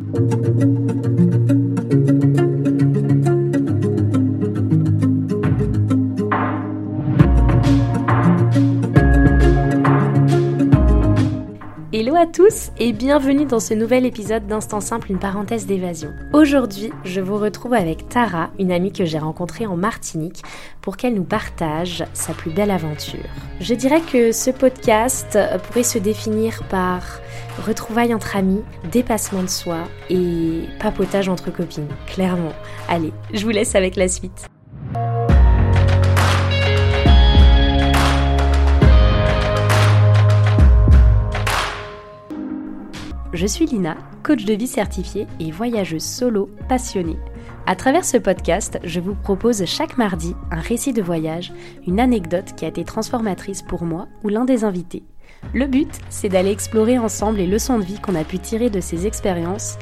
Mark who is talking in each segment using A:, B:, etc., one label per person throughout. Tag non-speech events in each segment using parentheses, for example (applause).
A: Hello à tous et bienvenue dans ce nouvel épisode d'Instant Simple, une parenthèse d'évasion. Aujourd'hui, je vous retrouve avec Tara, une amie que j'ai rencontrée en Martinique, pour qu'elle nous partage sa plus belle aventure. Je dirais que ce podcast pourrait se définir par retrouvailles entre amis, dépassement de soi et papotage entre copines, clairement. Allez, je vous laisse avec la suite. Je suis Lina, coach de vie certifiée et voyageuse solo passionnée. À travers ce podcast, je vous propose chaque mardi un récit de voyage, une anecdote qui a été transformatrice pour moi ou l'un des invités. Le but, c'est d'aller explorer ensemble les leçons de vie qu'on a pu tirer de ces expériences,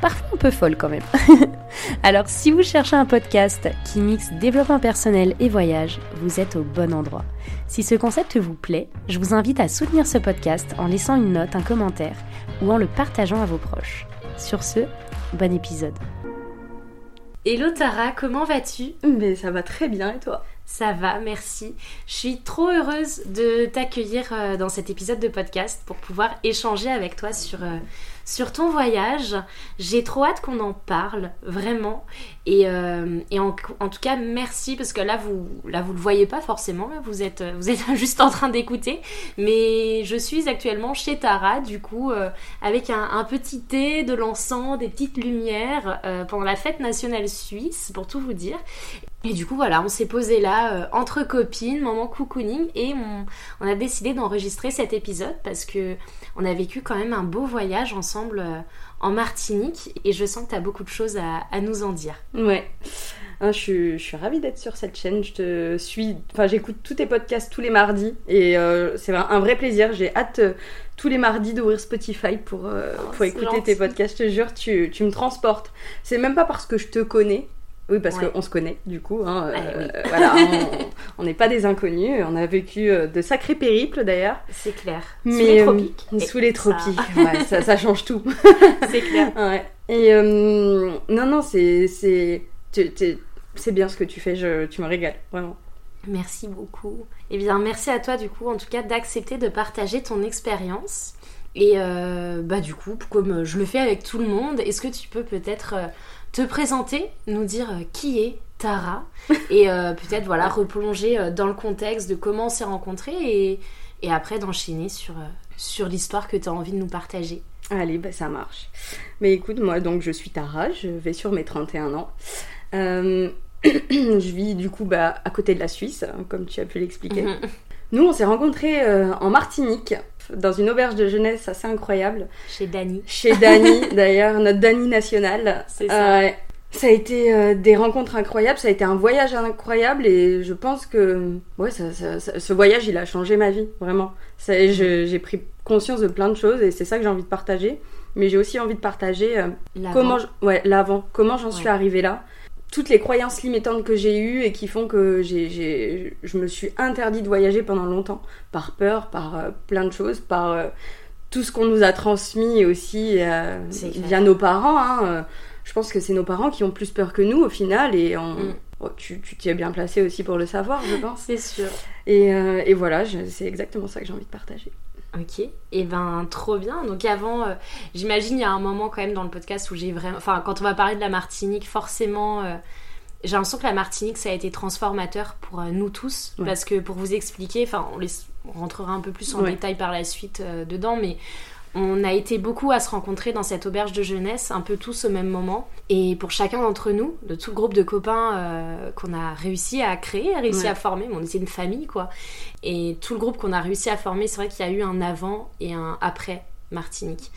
A: parfois un peu folles quand même. (laughs) Alors si vous cherchez un podcast qui mixe développement personnel et voyage, vous êtes au bon endroit. Si ce concept vous plaît, je vous invite à soutenir ce podcast en laissant une note, un commentaire ou en le partageant à vos proches. Sur ce, bon épisode. Hello Tara, comment vas-tu?
B: Mais ça va très bien et toi?
A: Ça va, merci. Je suis trop heureuse de t'accueillir euh, dans cet épisode de podcast pour pouvoir échanger avec toi sur, euh, sur ton voyage. J'ai trop hâte qu'on en parle, vraiment. Et, euh, en, tout cas, merci parce que là, vous là, vous le voyez pas forcément, vous êtes, vous êtes (laughs) juste en train d'écouter. Mais je suis actuellement chez Tara, du coup, avec un, petit thé, de l'encens, des petites lumières pendant la fête nationale suisse, pour tout vous dire. Et du coup, voilà, on s'est posé là euh, entre copines, moment cocooning, et on, on a décidé d'enregistrer cet épisode parce que on a vécu quand même un beau voyage ensemble euh, en Martinique et je sens que tu as beaucoup de choses à, à, nous en dire.
B: Ouais. je, suis, je suis ravie d'être sur cette chaîne. Je te suis, enfin, j'écoute tous tes podcasts tous les mardis et euh, c'est un vrai plaisir. J'ai hâte euh, tous les mardis d'ouvrir Spotify pour, euh, oh, pour écouter gentil. tes podcasts. Je te jure, tu, tu me transportes. C'est même pas parce que je te connais, oui, parce ouais. qu'on se connaît, du coup. Hein,
A: ah,
B: euh,
A: oui.
B: voilà, on n'est pas des inconnus. On a vécu euh, de sacrés périples, d'ailleurs.
A: C'est clair.
B: Mais,
A: sous les tropiques.
B: Euh, sous les tropiques, ça... Ouais, (laughs) ça, ça, change tout.
A: C'est clair.
B: Ouais. Et euh, non, non, c'est c'est bien ce que tu fais. Je, tu me régales, vraiment.
A: Merci beaucoup. Eh bien, merci à toi, du coup, en tout cas, d'accepter de partager ton expérience. Et euh, bah, du coup, comme je le fais avec tout le monde, est-ce que tu peux peut-être te présenter, nous dire qui est Tara (laughs) et euh, peut-être voilà replonger dans le contexte de comment on s'est rencontrés et, et après d'enchaîner sur, sur l'histoire que tu as envie de nous partager.
B: Allez, bah, ça marche. Mais écoute, moi donc je suis Tara, je vais sur mes 31 ans. Euh, (clears throat) je vis du coup bah, à côté de la Suisse, comme tu as pu l'expliquer. -hmm. Nous, on s'est rencontrés euh, en Martinique, dans une auberge de jeunesse assez incroyable.
A: Chez Dany.
B: Chez Dany, (laughs) d'ailleurs, notre Dany national.
A: C'est ça.
B: Euh, ça a été euh, des rencontres incroyables, ça a été un voyage incroyable et je pense que ouais, ça, ça, ça, ce voyage, il a changé ma vie, vraiment. J'ai pris conscience de plein de choses et c'est ça que j'ai envie de partager. Mais j'ai aussi envie de partager euh, comment, ouais, l'avant, comment j'en ouais. suis arrivée là toutes les croyances limitantes que j'ai eues et qui font que j'ai, je me suis interdit de voyager pendant longtemps, par peur, par euh, plein de choses, par euh, tout ce qu'on nous a transmis aussi euh, via nos parents. Hein. Je pense que c'est nos parents qui ont plus peur que nous au final et on, mm. oh, tu, tu t'y es bien placé aussi pour le savoir, je pense.
A: c'est sûr.
B: Et, et voilà, je, c'est exactement ça que j'ai envie de partager.
A: Ok, et eh ben trop bien. Donc avant, euh, j'imagine il y a un moment quand même dans le podcast où j'ai vraiment, enfin quand on va parler de la Martinique, forcément, euh, j'ai l'impression que la Martinique ça a été transformateur pour euh, nous tous, ouais. parce que pour vous expliquer, enfin on, les, on rentrera un peu plus en ouais. détail par la suite dedans, mais on a été beaucoup à se rencontrer dans cette auberge de jeunesse, un peu tous au même moment. Et pour chacun d'entre nous, de tout le groupe de copains euh, qu'on a réussi à créer, a réussi ouais. à former, on était une famille quoi. Et tout le groupe qu'on a réussi à former, c'est vrai qu'il y a eu un avant et un après Martinique.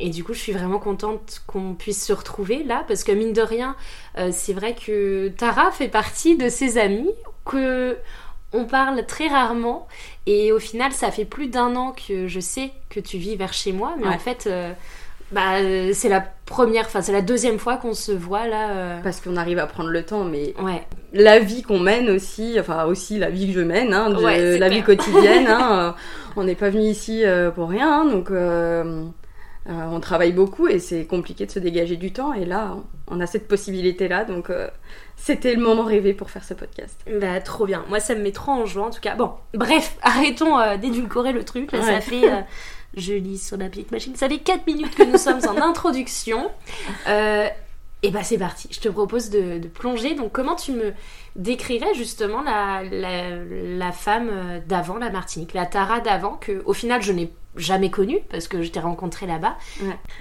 A: Et du coup, je suis vraiment contente qu'on puisse se retrouver là, parce que mine de rien, euh, c'est vrai que Tara fait partie de ces amis que on parle très rarement et au final ça fait plus d'un an que je sais que tu vis vers chez moi mais ouais. en fait euh, bah, c'est la première enfin c'est la deuxième fois qu'on se voit là euh...
B: parce qu'on arrive à prendre le temps mais
A: ouais.
B: la vie qu'on mène aussi enfin aussi la vie que je mène hein, de, ouais, la clair. vie quotidienne (laughs) hein, on n'est pas venu ici euh, pour rien hein, donc euh, on travaille beaucoup et c'est compliqué de se dégager du temps. Et là, on a cette possibilité-là. Donc, c'était le moment rêvé pour faire ce podcast.
A: Bah, trop bien. Moi, ça me met trop en joie, en tout cas. Bon, bref, (laughs) arrêtons d'édulcorer le truc. ça fait je lis sur la petite machine. Ça fait 4 minutes que nous sommes en (laughs) introduction. Euh, et bah c'est parti, je te propose de, plonger. Donc comment tu me décrirais justement la, la, femme euh, d'avant la Martinique, la Tara d'avant, que au final je n'ai jamais connue parce que je t'ai rencontrée là-bas.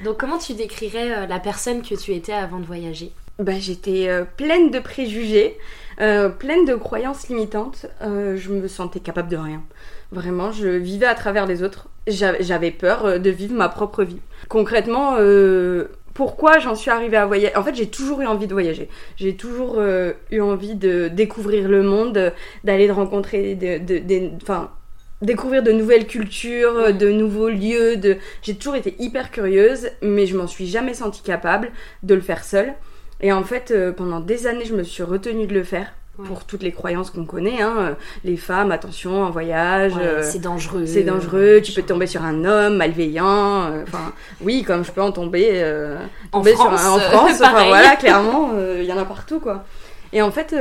A: Donc comment tu décrirais euh, la personne que tu étais avant de voyager?
B: Bah, J'étais pleine de préjugés, pleine de croyances limitantes. je me sentais capable de rien. Vraiment, je vivais à travers les autres. J'avais peur euh, de vivre ma propre vie. Concrètement, euh, pourquoi j'en suis arrivée à voyager En fait, j'ai toujours eu envie de voyager. J'ai toujours euh, eu envie de découvrir le monde, d'aller rencontrer, de, enfin, découvrir de nouvelles cultures, de nouveaux lieux. De... J'ai toujours été hyper curieuse, mais je m'en suis jamais sentie capable de le faire seule. Et en fait, pendant des années, je me suis retenue de le faire pour toutes les croyances qu'on connaît. Hein. Les femmes, attention, en voyage.
A: Euh, c'est dangereux.
B: C'est dangereux. Tu peux tomber sur un homme malveillant. Euh, enfin, oui, comme je peux en tomber, euh,
A: en France,
B: en France. (laughs) enfin, voilà, clairement, il y en a partout, quoi. Et en fait.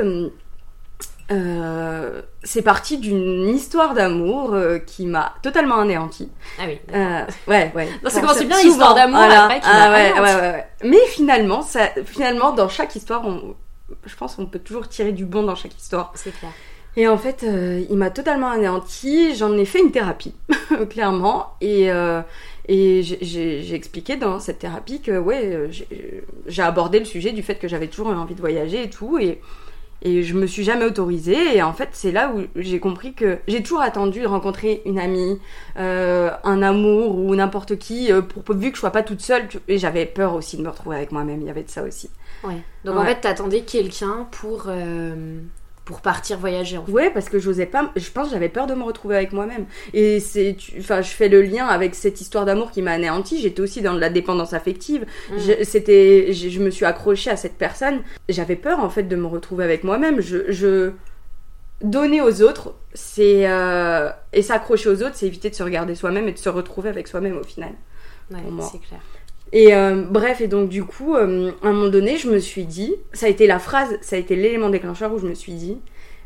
B: C'est parti d'une histoire d'amour qui m'a totalement anéantie.
A: Ah oui.
B: ouais, ouais.
A: ça commence bien l'histoire d'amour après qui ah,
B: ouais, ouais, ouais, Mais finalement, ça, finalement, dans chaque histoire, on, je pense qu'on peut toujours tirer du bon dans chaque histoire.
A: C'est clair.
B: Et en fait, euh, il m'a totalement anéanti. J'en ai fait une thérapie, (laughs) clairement. Et, euh, et j'ai expliqué dans cette thérapie que, ouais, euh, j'ai abordé le sujet du fait que j'avais toujours envie de voyager et tout. Et, et je me suis jamais autorisée. Et en fait, c'est là où j'ai compris que j'ai toujours attendu de rencontrer une amie, un amour ou n'importe qui, pour, vu que je sois pas toute seule. Et j'avais peur aussi de me retrouver avec moi-même. Il y avait de ça aussi.
A: Ouais. Donc en fait, t'attendais quelqu'un pour, euh, pour partir voyager. En fait.
B: Ouais, parce que j'osais pas. Je pense que j'avais peur de me retrouver avec moi-même. Et c'est, enfin, je fais le lien avec cette histoire d'amour qui m'a anéanti. J'étais aussi dans la dépendance affective. Mm. Je, c'était, je, me suis accrochée à cette personne. J'avais peur en fait de me retrouver avec moi-même. Je, je donner aux autres, c'est euh, et s'accrocher aux autres, c'est éviter de se regarder soi-même et de se retrouver avec soi-même au final.
A: Ouais, c'est clair.
B: Et euh, bref, et donc du coup, euh, à un moment donné, je me suis dit, ça a été la phrase, ça a été l'élément déclencheur où je me suis dit,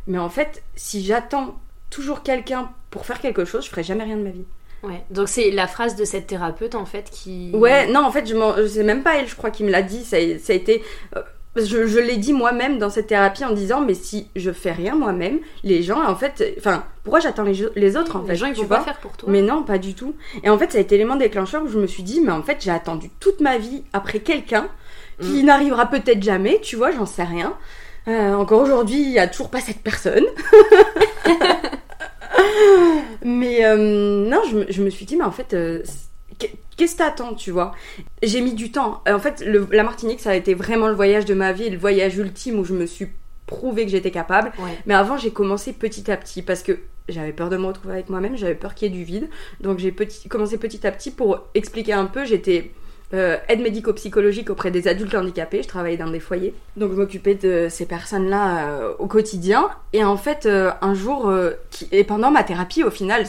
B: mais en fait, si j'attends toujours quelqu'un pour faire quelque chose, je ferai jamais rien de ma vie.
A: Ouais, donc c'est la phrase de cette thérapeute en fait qui.
B: Ouais, non, en fait, je sais même pas elle, je crois, qui me l'a dit. Ça a, ça a été. Euh, je, l'ai dit moi-même dans cette thérapie en disant mais si je fais rien moi-même les gens en fait enfin pourquoi j'attends les, les, autres en fait
A: les gens ils vont pas faire pour toi.
B: Mais non pas du tout. Et en fait ça a été l'élément déclencheur où je me suis dit mais en fait j'ai attendu toute ma vie après quelqu'un qui mm. n'arrivera peut-être jamais tu vois j'en sais rien. Euh, encore aujourd'hui il y a toujours pas cette personne. (laughs) (laughs) Mais euh, non je, je, me suis dit mais en fait euh, qu'est-ce que t'attends, tu vois? J'ai mis du temps. En fait, la Martinique, ça a été vraiment le voyage de ma vie, le voyage ultime où je me suis prouvé que j'étais capable. Mais avant, j'ai commencé petit à petit parce que j'avais peur de me retrouver avec moi-même, j'avais peur qu'il y ait du vide. Donc j'ai commencé petit à petit pour expliquer un peu. J'étais euh, aide médico-psychologique auprès des adultes handicapés. Je travaillais dans des foyers. Donc je m'occupais de ces personnes-là euh, au quotidien. Et en fait, euh, un jour, et pendant ma thérapie, au final,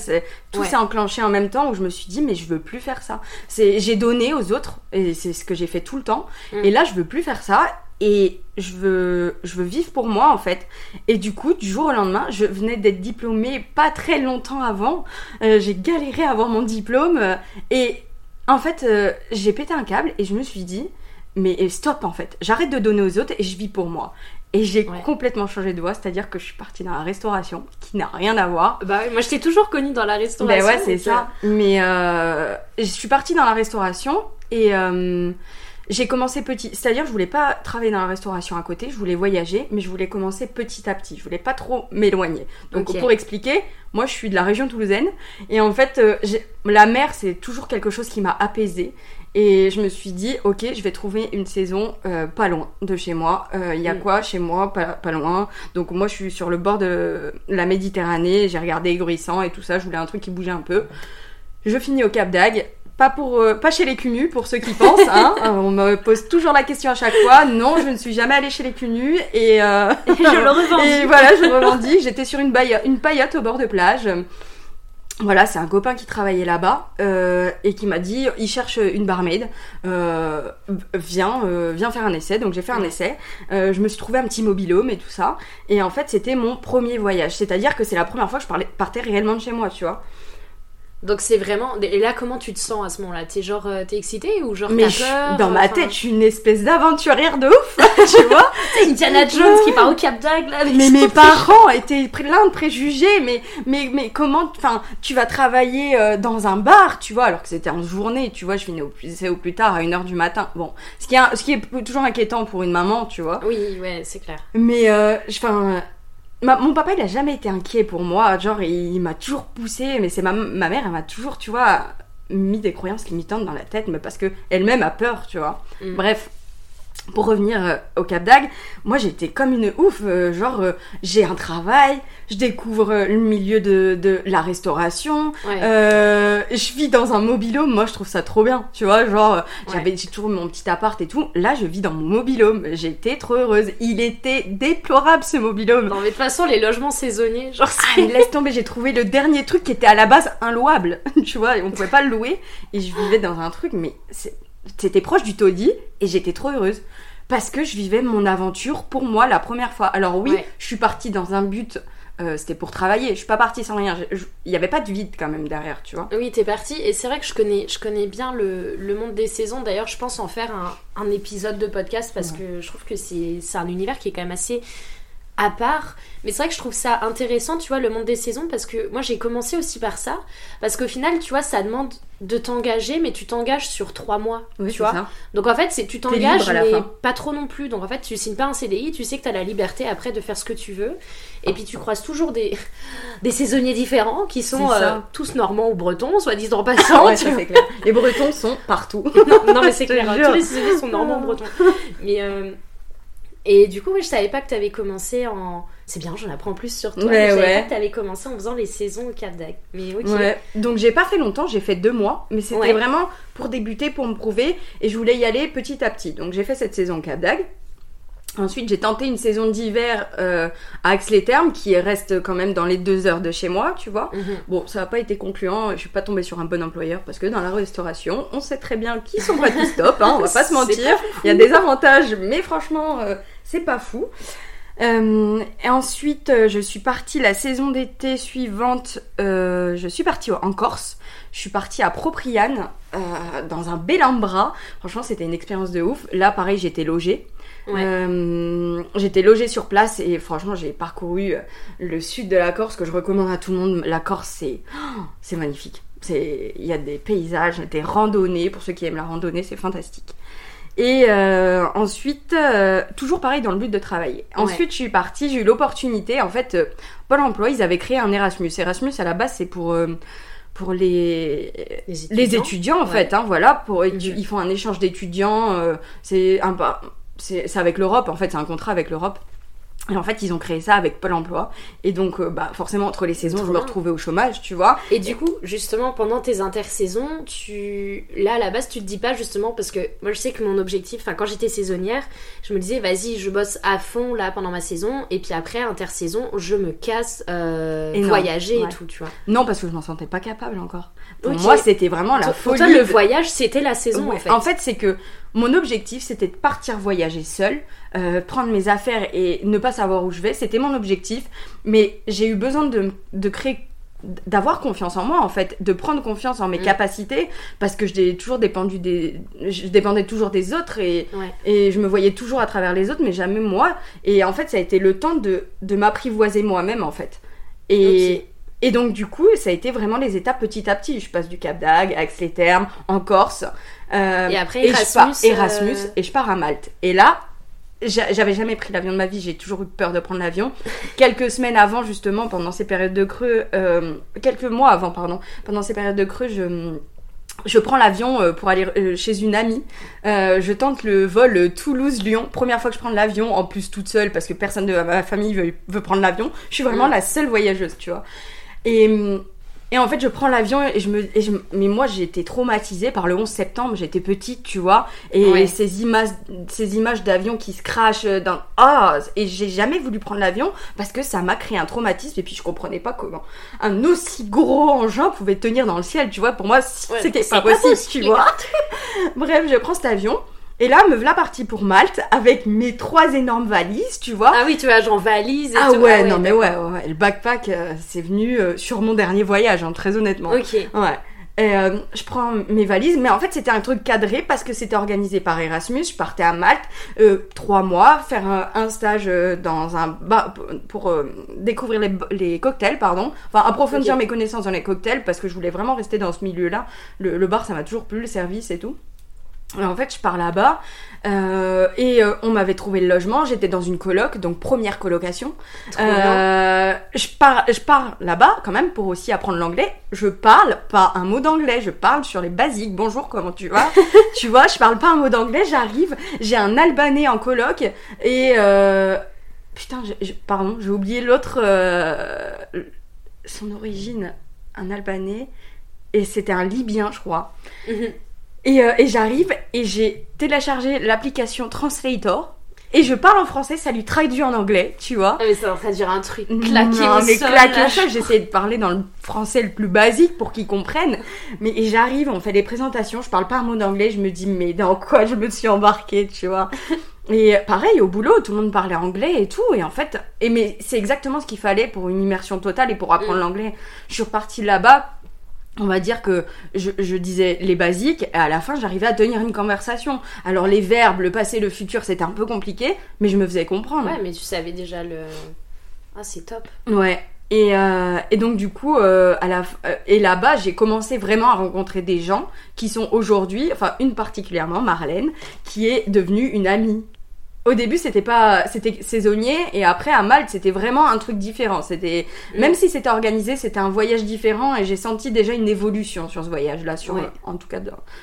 B: tout s'est enclenché en même temps où je me suis dit, mais je veux plus faire ça. J'ai donné aux autres, et c'est ce que j'ai fait tout le temps. Mm. Et là, je veux plus faire ça. Et je veux, je veux vivre pour moi en fait. Et du coup, du jour au lendemain, je venais d'être diplômée pas très longtemps avant. j'ai galéré à avoir mon diplôme. et en fait, euh, j'ai pété un câble et je me suis dit, mais stop en fait, j'arrête de donner aux autres et je vis pour moi. Et j'ai complètement changé de voie, c'est-à-dire que je suis partie dans la restauration, qui n'a rien à voir.
A: Bah moi je t'ai toujours connue dans la restauration.
B: Ben ouais, c'est ça. Euh, mais euh, je suis partie dans la restauration et j'ai commencé petit, c'est-à-dire je voulais pas travailler dans la restauration à côté, je voulais voyager, mais je voulais commencer petit à petit, je voulais pas trop m'éloigner. Donc pour expliquer, moi je suis de la région toulousaine et en fait euh, la mer c'est toujours quelque chose qui m'a apaisée et je me suis dit ok je vais trouver une saison euh, pas loin de chez moi. Euh, il y a mm. quoi chez moi? Pas, pas, loin. Donc moi je suis sur le bord de la Méditerranée, j'ai regardé Aigurissant et tout ça, je voulais un truc qui bougeait un peu. Je finis au Cap d'Agde pas, pour, euh, pas chez les cunus, pour ceux qui pensent. Hein. (laughs) On me pose toujours la question à chaque fois. Non, je ne suis jamais allée chez les cunus. Et,
A: euh, je le revendique. (laughs)
B: Et voilà, je revendique. J'étais sur une, une paillote au bord de plage. voilà, c'est un copain qui travaillait là-bas euh, et qui m'a dit il cherche une barmaid, euh, viens, euh, viens faire un essai. Donc j'ai fait un essai. Je me suis trouvé un petit mobilhome et tout ça. Et en fait, c'était mon premier voyage. C'est-à-dire que c'est la première fois que je parlais, partais réellement de chez moi, tu vois.
A: Donc c'est vraiment. Et là, comment tu te sens à ce moment-là? T'es genre, euh, t'es excitée ou genre
B: Mais je-
A: peur
B: dans ma tête, je suis une espèce d'aventurière de ouf, (laughs) tu vois. (laughs)
A: Indiana Jones qui part au Cap d'Agde
B: Mais mes parents étaient plein de préjugés, mais, mais, mais comment, enfin, tu vas travailler euh, dans un bar, tu vois, alors que c'était en journée, tu vois, je finis au plus, au plus tard à 1h du matin. Bon, ce qui, est, ce qui est toujours inquiétant pour une maman, tu vois.
A: Oui, ouais, c'est clair.
B: Mais, euh, enfin, ma- mon papa, il a jamais été inquiet pour moi, genre, il, m'a toujours poussé, mais c'est ma, ma mère, elle m'a toujours, tu vois, mis des croyances limitantes dans la tête, mais parce que elle-même a peur, tu vois.
A: Mm.
B: Bref. Pour revenir euh, au Cap d'Agde, moi j'étais comme une ouf, euh, genre euh, j'ai un travail, je découvre le milieu de, de la restauration,
A: Ouais.
B: euh, je vis dans un mobilhome, moi je trouve ça trop bien, tu vois, genre
A: Ouais.
B: j'avais j'ai toujours mon petit appart et tout, là je vis dans mon mobilhome, j'étais trop heureuse, il était déplorable ce mobilhome.
A: Non, mais de toute façon, les logements saisonniers, genre,
B: Ah, mais laisse tomber, j'ai trouvé le dernier truc qui était à la base inlouable, (laughs) tu vois, on pouvait pas le louer, et je vivais dans un truc, mais c'est- c'était proche du taudis, et j'étais trop heureuse. Parce que je vivais mon aventure pour moi la première fois. Alors oui,
A: Ouais.
B: je suis partie dans un but, euh, c'était pour travailler, je suis pas partie sans rien, il y avait pas de vide quand même derrière, tu vois.
A: Oui, t'es parti. Et c'est vrai que je connais, je connais bien le, le monde des saisons. D'ailleurs, je pense en faire un, un épisode de podcast parce que je trouve que c'est c'est un univers qui est quand même assez à part. Mais c'est vrai que je trouve ça intéressant, tu vois, le monde des saisons, parce que moi j'ai commencé aussi par ça. Parce qu'au final, tu vois, ça demande de t'engager, mais tu t'engages sur trois mois.
B: Oui,
A: tu vois.
B: ça.
A: Donc en fait, c'est tu t'engages, mais
B: fin.
A: pas trop non plus. Donc en fait, tu signes pas un CDI, tu sais que tu as la liberté après de faire ce que tu veux. Et puis tu croises toujours des, (laughs) des saisonniers différents qui sont euh, tous normands ou bretons, soit dit en (laughs) passant.
B: Ouais, ça, clair. Les Bretons sont partout.
A: non, non, mais c'est (laughs) clair, hein, tous les saisonniers sont normands ou bretons. Mais euh, et du coup, ouais, je savais pas que tu avais commencé en. C'est bien, j'en apprends plus sur toi.
B: Ouais,
A: mais je savais
B: ouais.
A: pas que tu avais commencé en faisant les saisons au Cap d'Agde. Mais ok.
B: Ouais. Donc j'ai pas fait longtemps, j'ai fait deux mois, mais c'était vraiment pour débuter, pour me prouver, et je voulais y aller petit à petit. Donc j'ai fait cette saison au Cap d'Agde. Ensuite, j'ai tenté une saison d'hiver euh, à Aix-les-Thermes, qui reste quand même dans les deux heures de chez moi, tu vois.
A: Mhm.
B: Bon, ça n'a pas été concluant, je suis pas tombée sur un bon employeur, parce que dans la restauration, on sait très bien qui sont pas qui stop, hein, on va pas se (laughs) mentir. Il y a des avantages, mais franchement, euh, c'est pas fou. Euh, et ensuite, euh, je suis partie la saison d'été suivante. euh, je suis partie en Corse. Je suis partie à Propriane, euh, dans un bel embras. Franchement, c'était une expérience de ouf. Là, pareil, j'étais logée.
A: Ouais.
B: J'étais logée sur place et franchement, j'ai parcouru le sud de la Corse que je recommande à tout le monde. La Corse, c'est oh, c'est magnifique. Il y a des paysages, des randonnées. Pour ceux qui aiment la randonnée, c'est fantastique. Et euh, ensuite, euh, toujours pareil dans le but de travailler. Ensuite, je suis partie, j'ai eu l'opportunité. En fait, euh, Pôle emploi, ils avaient créé un Erasmus. Erasmus, à la base, c'est pour, euh, pour les,
A: Les
B: les
A: étudiants.
B: en
A: Ouais.
B: fait. Hein, voilà, pour,
A: Mhm.
B: ils font un échange d'étudiants. euh, c'est un pas- c'est c'est avec l'Europe, en fait, c'est un contrat avec l'Europe. Et en fait, ils ont créé ça avec Pôle emploi. Et donc, euh, bah, forcément, entre les saisons,
A: Trop
B: je me retrouvais au chômage, tu vois.
A: Et du coup, justement, pendant tes intersaisons, tu... là, à la base, tu te dis pas justement, parce que moi, je sais que mon objectif, enfin, quand j'étais saisonnière, je me disais, vas-y, je bosse à fond, là, pendant ma saison, et puis après, intersaison, je me casse, euh,
B: Et
A: voyager et tout, tu vois.
B: Non, parce que je m'en sentais pas capable encore. Pour moi, c'était vraiment la
A: Pour
B: folie.
A: toi, le voyage, c'était la saison,
B: Ouais.
A: en fait.
B: c'est que mon objectif, c'était de partir voyager seule, euh, prendre mes affaires et ne pas savoir où je vais. C'était mon objectif. Mais j'ai eu besoin de, de créer d'avoir confiance en moi en fait de prendre confiance en mes
A: Mm.
B: capacités parce que j'ai toujours dépendu des je dépendais toujours des autres et,
A: Ouais.
B: et je me voyais toujours à travers les autres mais jamais moi et en fait ça a été le temps de, de m'apprivoiser moi-même en fait et, et donc du coup ça a été vraiment les étapes petit à petit je passe du Cap d'Agde à Aix-les-Thermes en Corse euh,
A: Et après,
B: je pars-
A: Erasmus, euh,
B: Erasmus et je pars à Malte et là j'a- j'avais jamais pris l'avion de ma vie, j'ai toujours eu peur de prendre l'avion. (laughs) Quelques semaines avant, justement, pendant ces périodes de creux, euh, quelques mois avant, pardon, pendant ces périodes de creux, je, je prends l'avion pour aller chez une amie. Euh, je tente le vol Toulouse-Lyon. Première fois que je prends l'avion, en plus toute seule, parce que personne de ma famille veut, veut prendre l'avion. Je suis vraiment
A: Mm.
B: la seule voyageuse, tu vois. Et, hum, Et en fait, je prends l'avion et je me, et je- mais moi, j'ai été traumatisée par le 11 septembre. J'étais petite, tu vois, et
A: Ouais.
B: ces images, ces images d'avions qui se crachent dans, ah, et j'ai jamais voulu prendre l'avion parce que ça m'a créé un traumatisme. Et puis, je comprenais pas comment un aussi gros engin pouvait tenir dans le ciel, tu vois. Pour moi,
A: Ouais,
B: c'était
A: c'est
B: pas
A: pas
B: possible,
A: possible.
B: tu vois. (laughs) Bref, je prends cet avion. Et là, me voilà partie pour Malte avec mes trois énormes valises, tu vois.
A: Ah oui, tu vois, genre valise et
B: Ah
A: tout.
B: ouais, non mais ouais, ouais, ouais. le backpack, euh, c'est venu euh, sur mon dernier voyage, hein, très honnêtement.
A: Ok.
B: Ouais. Et euh, je prends mes valises, mais en fait c'était un truc cadré parce que c'était organisé par Erasmus. Je partais à Malte euh, trois mois faire un, un stage euh, dans un bar pour, découvrir les, les cocktails, pardon. Enfin approfondir mes connaissances dans les cocktails parce que je voulais vraiment rester dans ce milieu-là. Le, le bar ça m'a toujours plu, le service et tout. Et en fait je pars là-bas euh, et euh, on m'avait trouvé le logement. J'étais dans une coloc, donc première colocation. Euh, je pars, je pars là-bas quand même pour aussi apprendre l'anglais. Je parle pas un mot d'anglais, je parle sur les basiques. Bonjour, comment tu vas? (laughs) Tu vois, je parle pas un mot d'anglais. J'arrive, j'ai un Albanais en coloc et euh, putain, je- je- pardon, j'ai oublié l'autre, euh, son origine, un Albanais et c'était un Libyen, je crois.
A: Mhm.
B: Et, euh, et j'arrive et j'ai téléchargé l'application Translator et je parle en français, ça lui traduit en anglais, tu vois.
A: Ah mais ça va traduire un truc claqué
B: Non,
A: au
B: mais
A: sol.
B: claqué au sol,
A: je-
B: j'essaie de parler dans le français le plus basique pour qu'ils comprennent. Mais j'arrive, on fait des présentations, je parle pas un mot d'anglais, je me dis mais dans quoi je me suis embarquée, tu vois. Et pareil, au boulot, tout le monde parlait anglais et tout. Et en fait, et mais c'est exactement ce qu'il fallait pour une immersion totale et pour apprendre
A: Mm.
B: l'anglais. Je suis repartie là-bas. On va dire que je, je disais les basiques et à la fin j'arrivais à tenir une conversation. Alors les verbes, le passé, le futur, c'était un peu compliqué, mais je me faisais comprendre.
A: Ouais, mais tu savais déjà le. Ah, c'est top.
B: Ouais. Et, euh, et donc du coup, euh, à la, euh, et là-bas, j'ai commencé vraiment à rencontrer des gens qui sont aujourd'hui, enfin une particulièrement, Marlène, qui est devenue une amie. Au début, c'était pas, c'était saisonnier, et après à Malte, c'était vraiment un truc différent. C'était,
A: Mm.
B: même si c'était organisé, c'était un voyage différent, et j'ai senti déjà une évolution sur ce voyage-là, sur,
A: Ouais.
B: en tout cas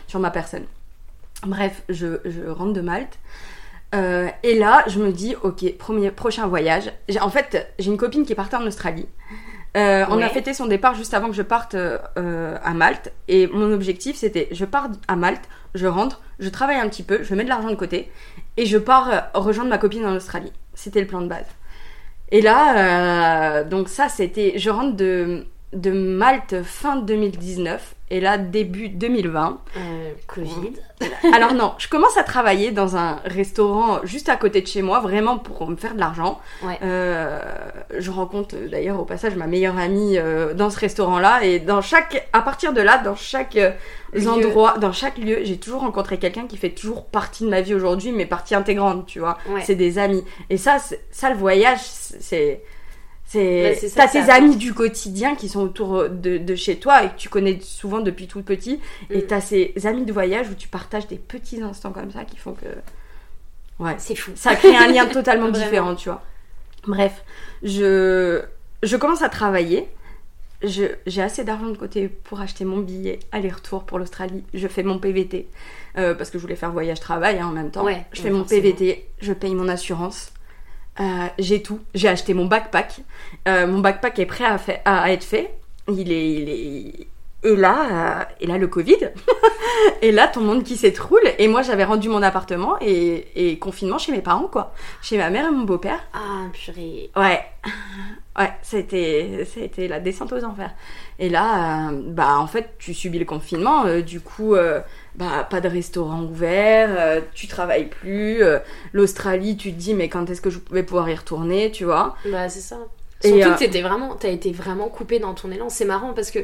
B: sur ma personne. Bref, je, je rentre de Malte. Euh, et là, je me dis, ok, premier, prochain voyage. En fait, j'ai une copine qui est partie en Australie. Euh, On a fêté son départ juste avant que je parte euh, à Malte. Et mon objectif, c'était, je pars à Malte, je rentre, je travaille un petit peu, je mets de l'argent de côté, et je pars euh, rejoindre ma copine en Australie. C'était le plan de base. Et là, euh, donc ça, c'était, je rentre de, de Malte fin 2019, et là, début 2020.
A: Euh, Covid. (laughs)
B: Alors non, je commence à travailler dans un restaurant juste à côté de chez moi, vraiment pour me faire de l'argent.
A: Ouais.
B: Euh, je rencontre euh, d'ailleurs au passage ma meilleure amie euh, dans ce restaurant-là et dans chaque, à partir de là, dans chaque endroit, dans chaque lieu, j'ai toujours rencontré quelqu'un qui fait toujours partie de ma vie aujourd'hui, mais partie intégrante, tu vois.
A: Ouais.
B: C'est des amis. Et ça, ça le voyage, c'est c'est
A: Bah,
B: t'as tes amis du quotidien qui sont autour de, de chez toi et que tu connais souvent depuis tout petit. Et
A: Mm.
B: t'as ces amis de voyage où tu partages des petits instants comme ça qui font que ouais
A: C'est fou.
B: ça crée un lien (laughs) totalement différent tu vois. Bref je je commence à travailler. J'ai assez d'argent de côté pour acheter mon billet aller-retour pour l'Australie. Je fais mon PVT euh, parce que je voulais faire voyage travail hein, en même temps.
A: Ouais,
B: je
A: ouais,
B: fais mon
A: forcément.
B: PVT je paye mon assurance euh, j'ai tout. J'ai acheté mon backpack. Euh, mon backpack est prêt à, fait- à être fait. Il est, il est... Et là, euh, et là le Covid. (laughs) et là, ton monde qui s'étroule. Et moi, j'avais rendu mon appartement et, et confinement chez mes parents, quoi. Chez ma mère et mon beau-père.
A: Ah, purée.
B: Ouais. Ouais, ça a été, ça a été la descente aux enfers. Et là, bah en fait, tu subis le confinement, du coup, bah pas de restaurant ouvert, euh, tu travailles plus. euh, L'Australie, tu te dis mais quand est-ce que je vais pouvoir y retourner, tu vois?
A: Bah, c'est ça.
B: Et,
A: Surtout
B: euh,
A: que t'étais vraiment, t'as été vraiment coupé dans ton élan. C'est marrant parce que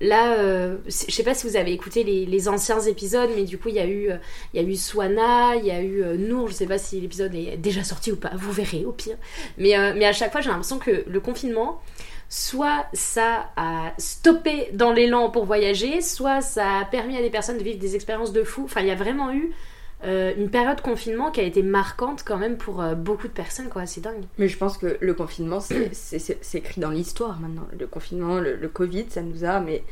A: là, euh, je sais pas si vous avez écouté les, les anciens épisodes, mais du coup, il y a eu, il y a eu Swana, il y a eu Nour. Je sais pas si l'épisode est déjà sorti ou pas. Vous verrez au pire. Mais, mais à chaque fois, j'ai l'impression que le confinement, soit ça a stoppé dans l'élan pour voyager, soit ça a permis à des personnes de vivre des expériences de fou. Enfin, il y a vraiment eu euh, une période de confinement qui a été marquante quand même pour euh, beaucoup de personnes, quoi. C'est dingue.
B: Mais je pense que le confinement, c'est- (coughs) écrit dans l'histoire maintenant. Le confinement, le, le Covid, ça nous a. Mais.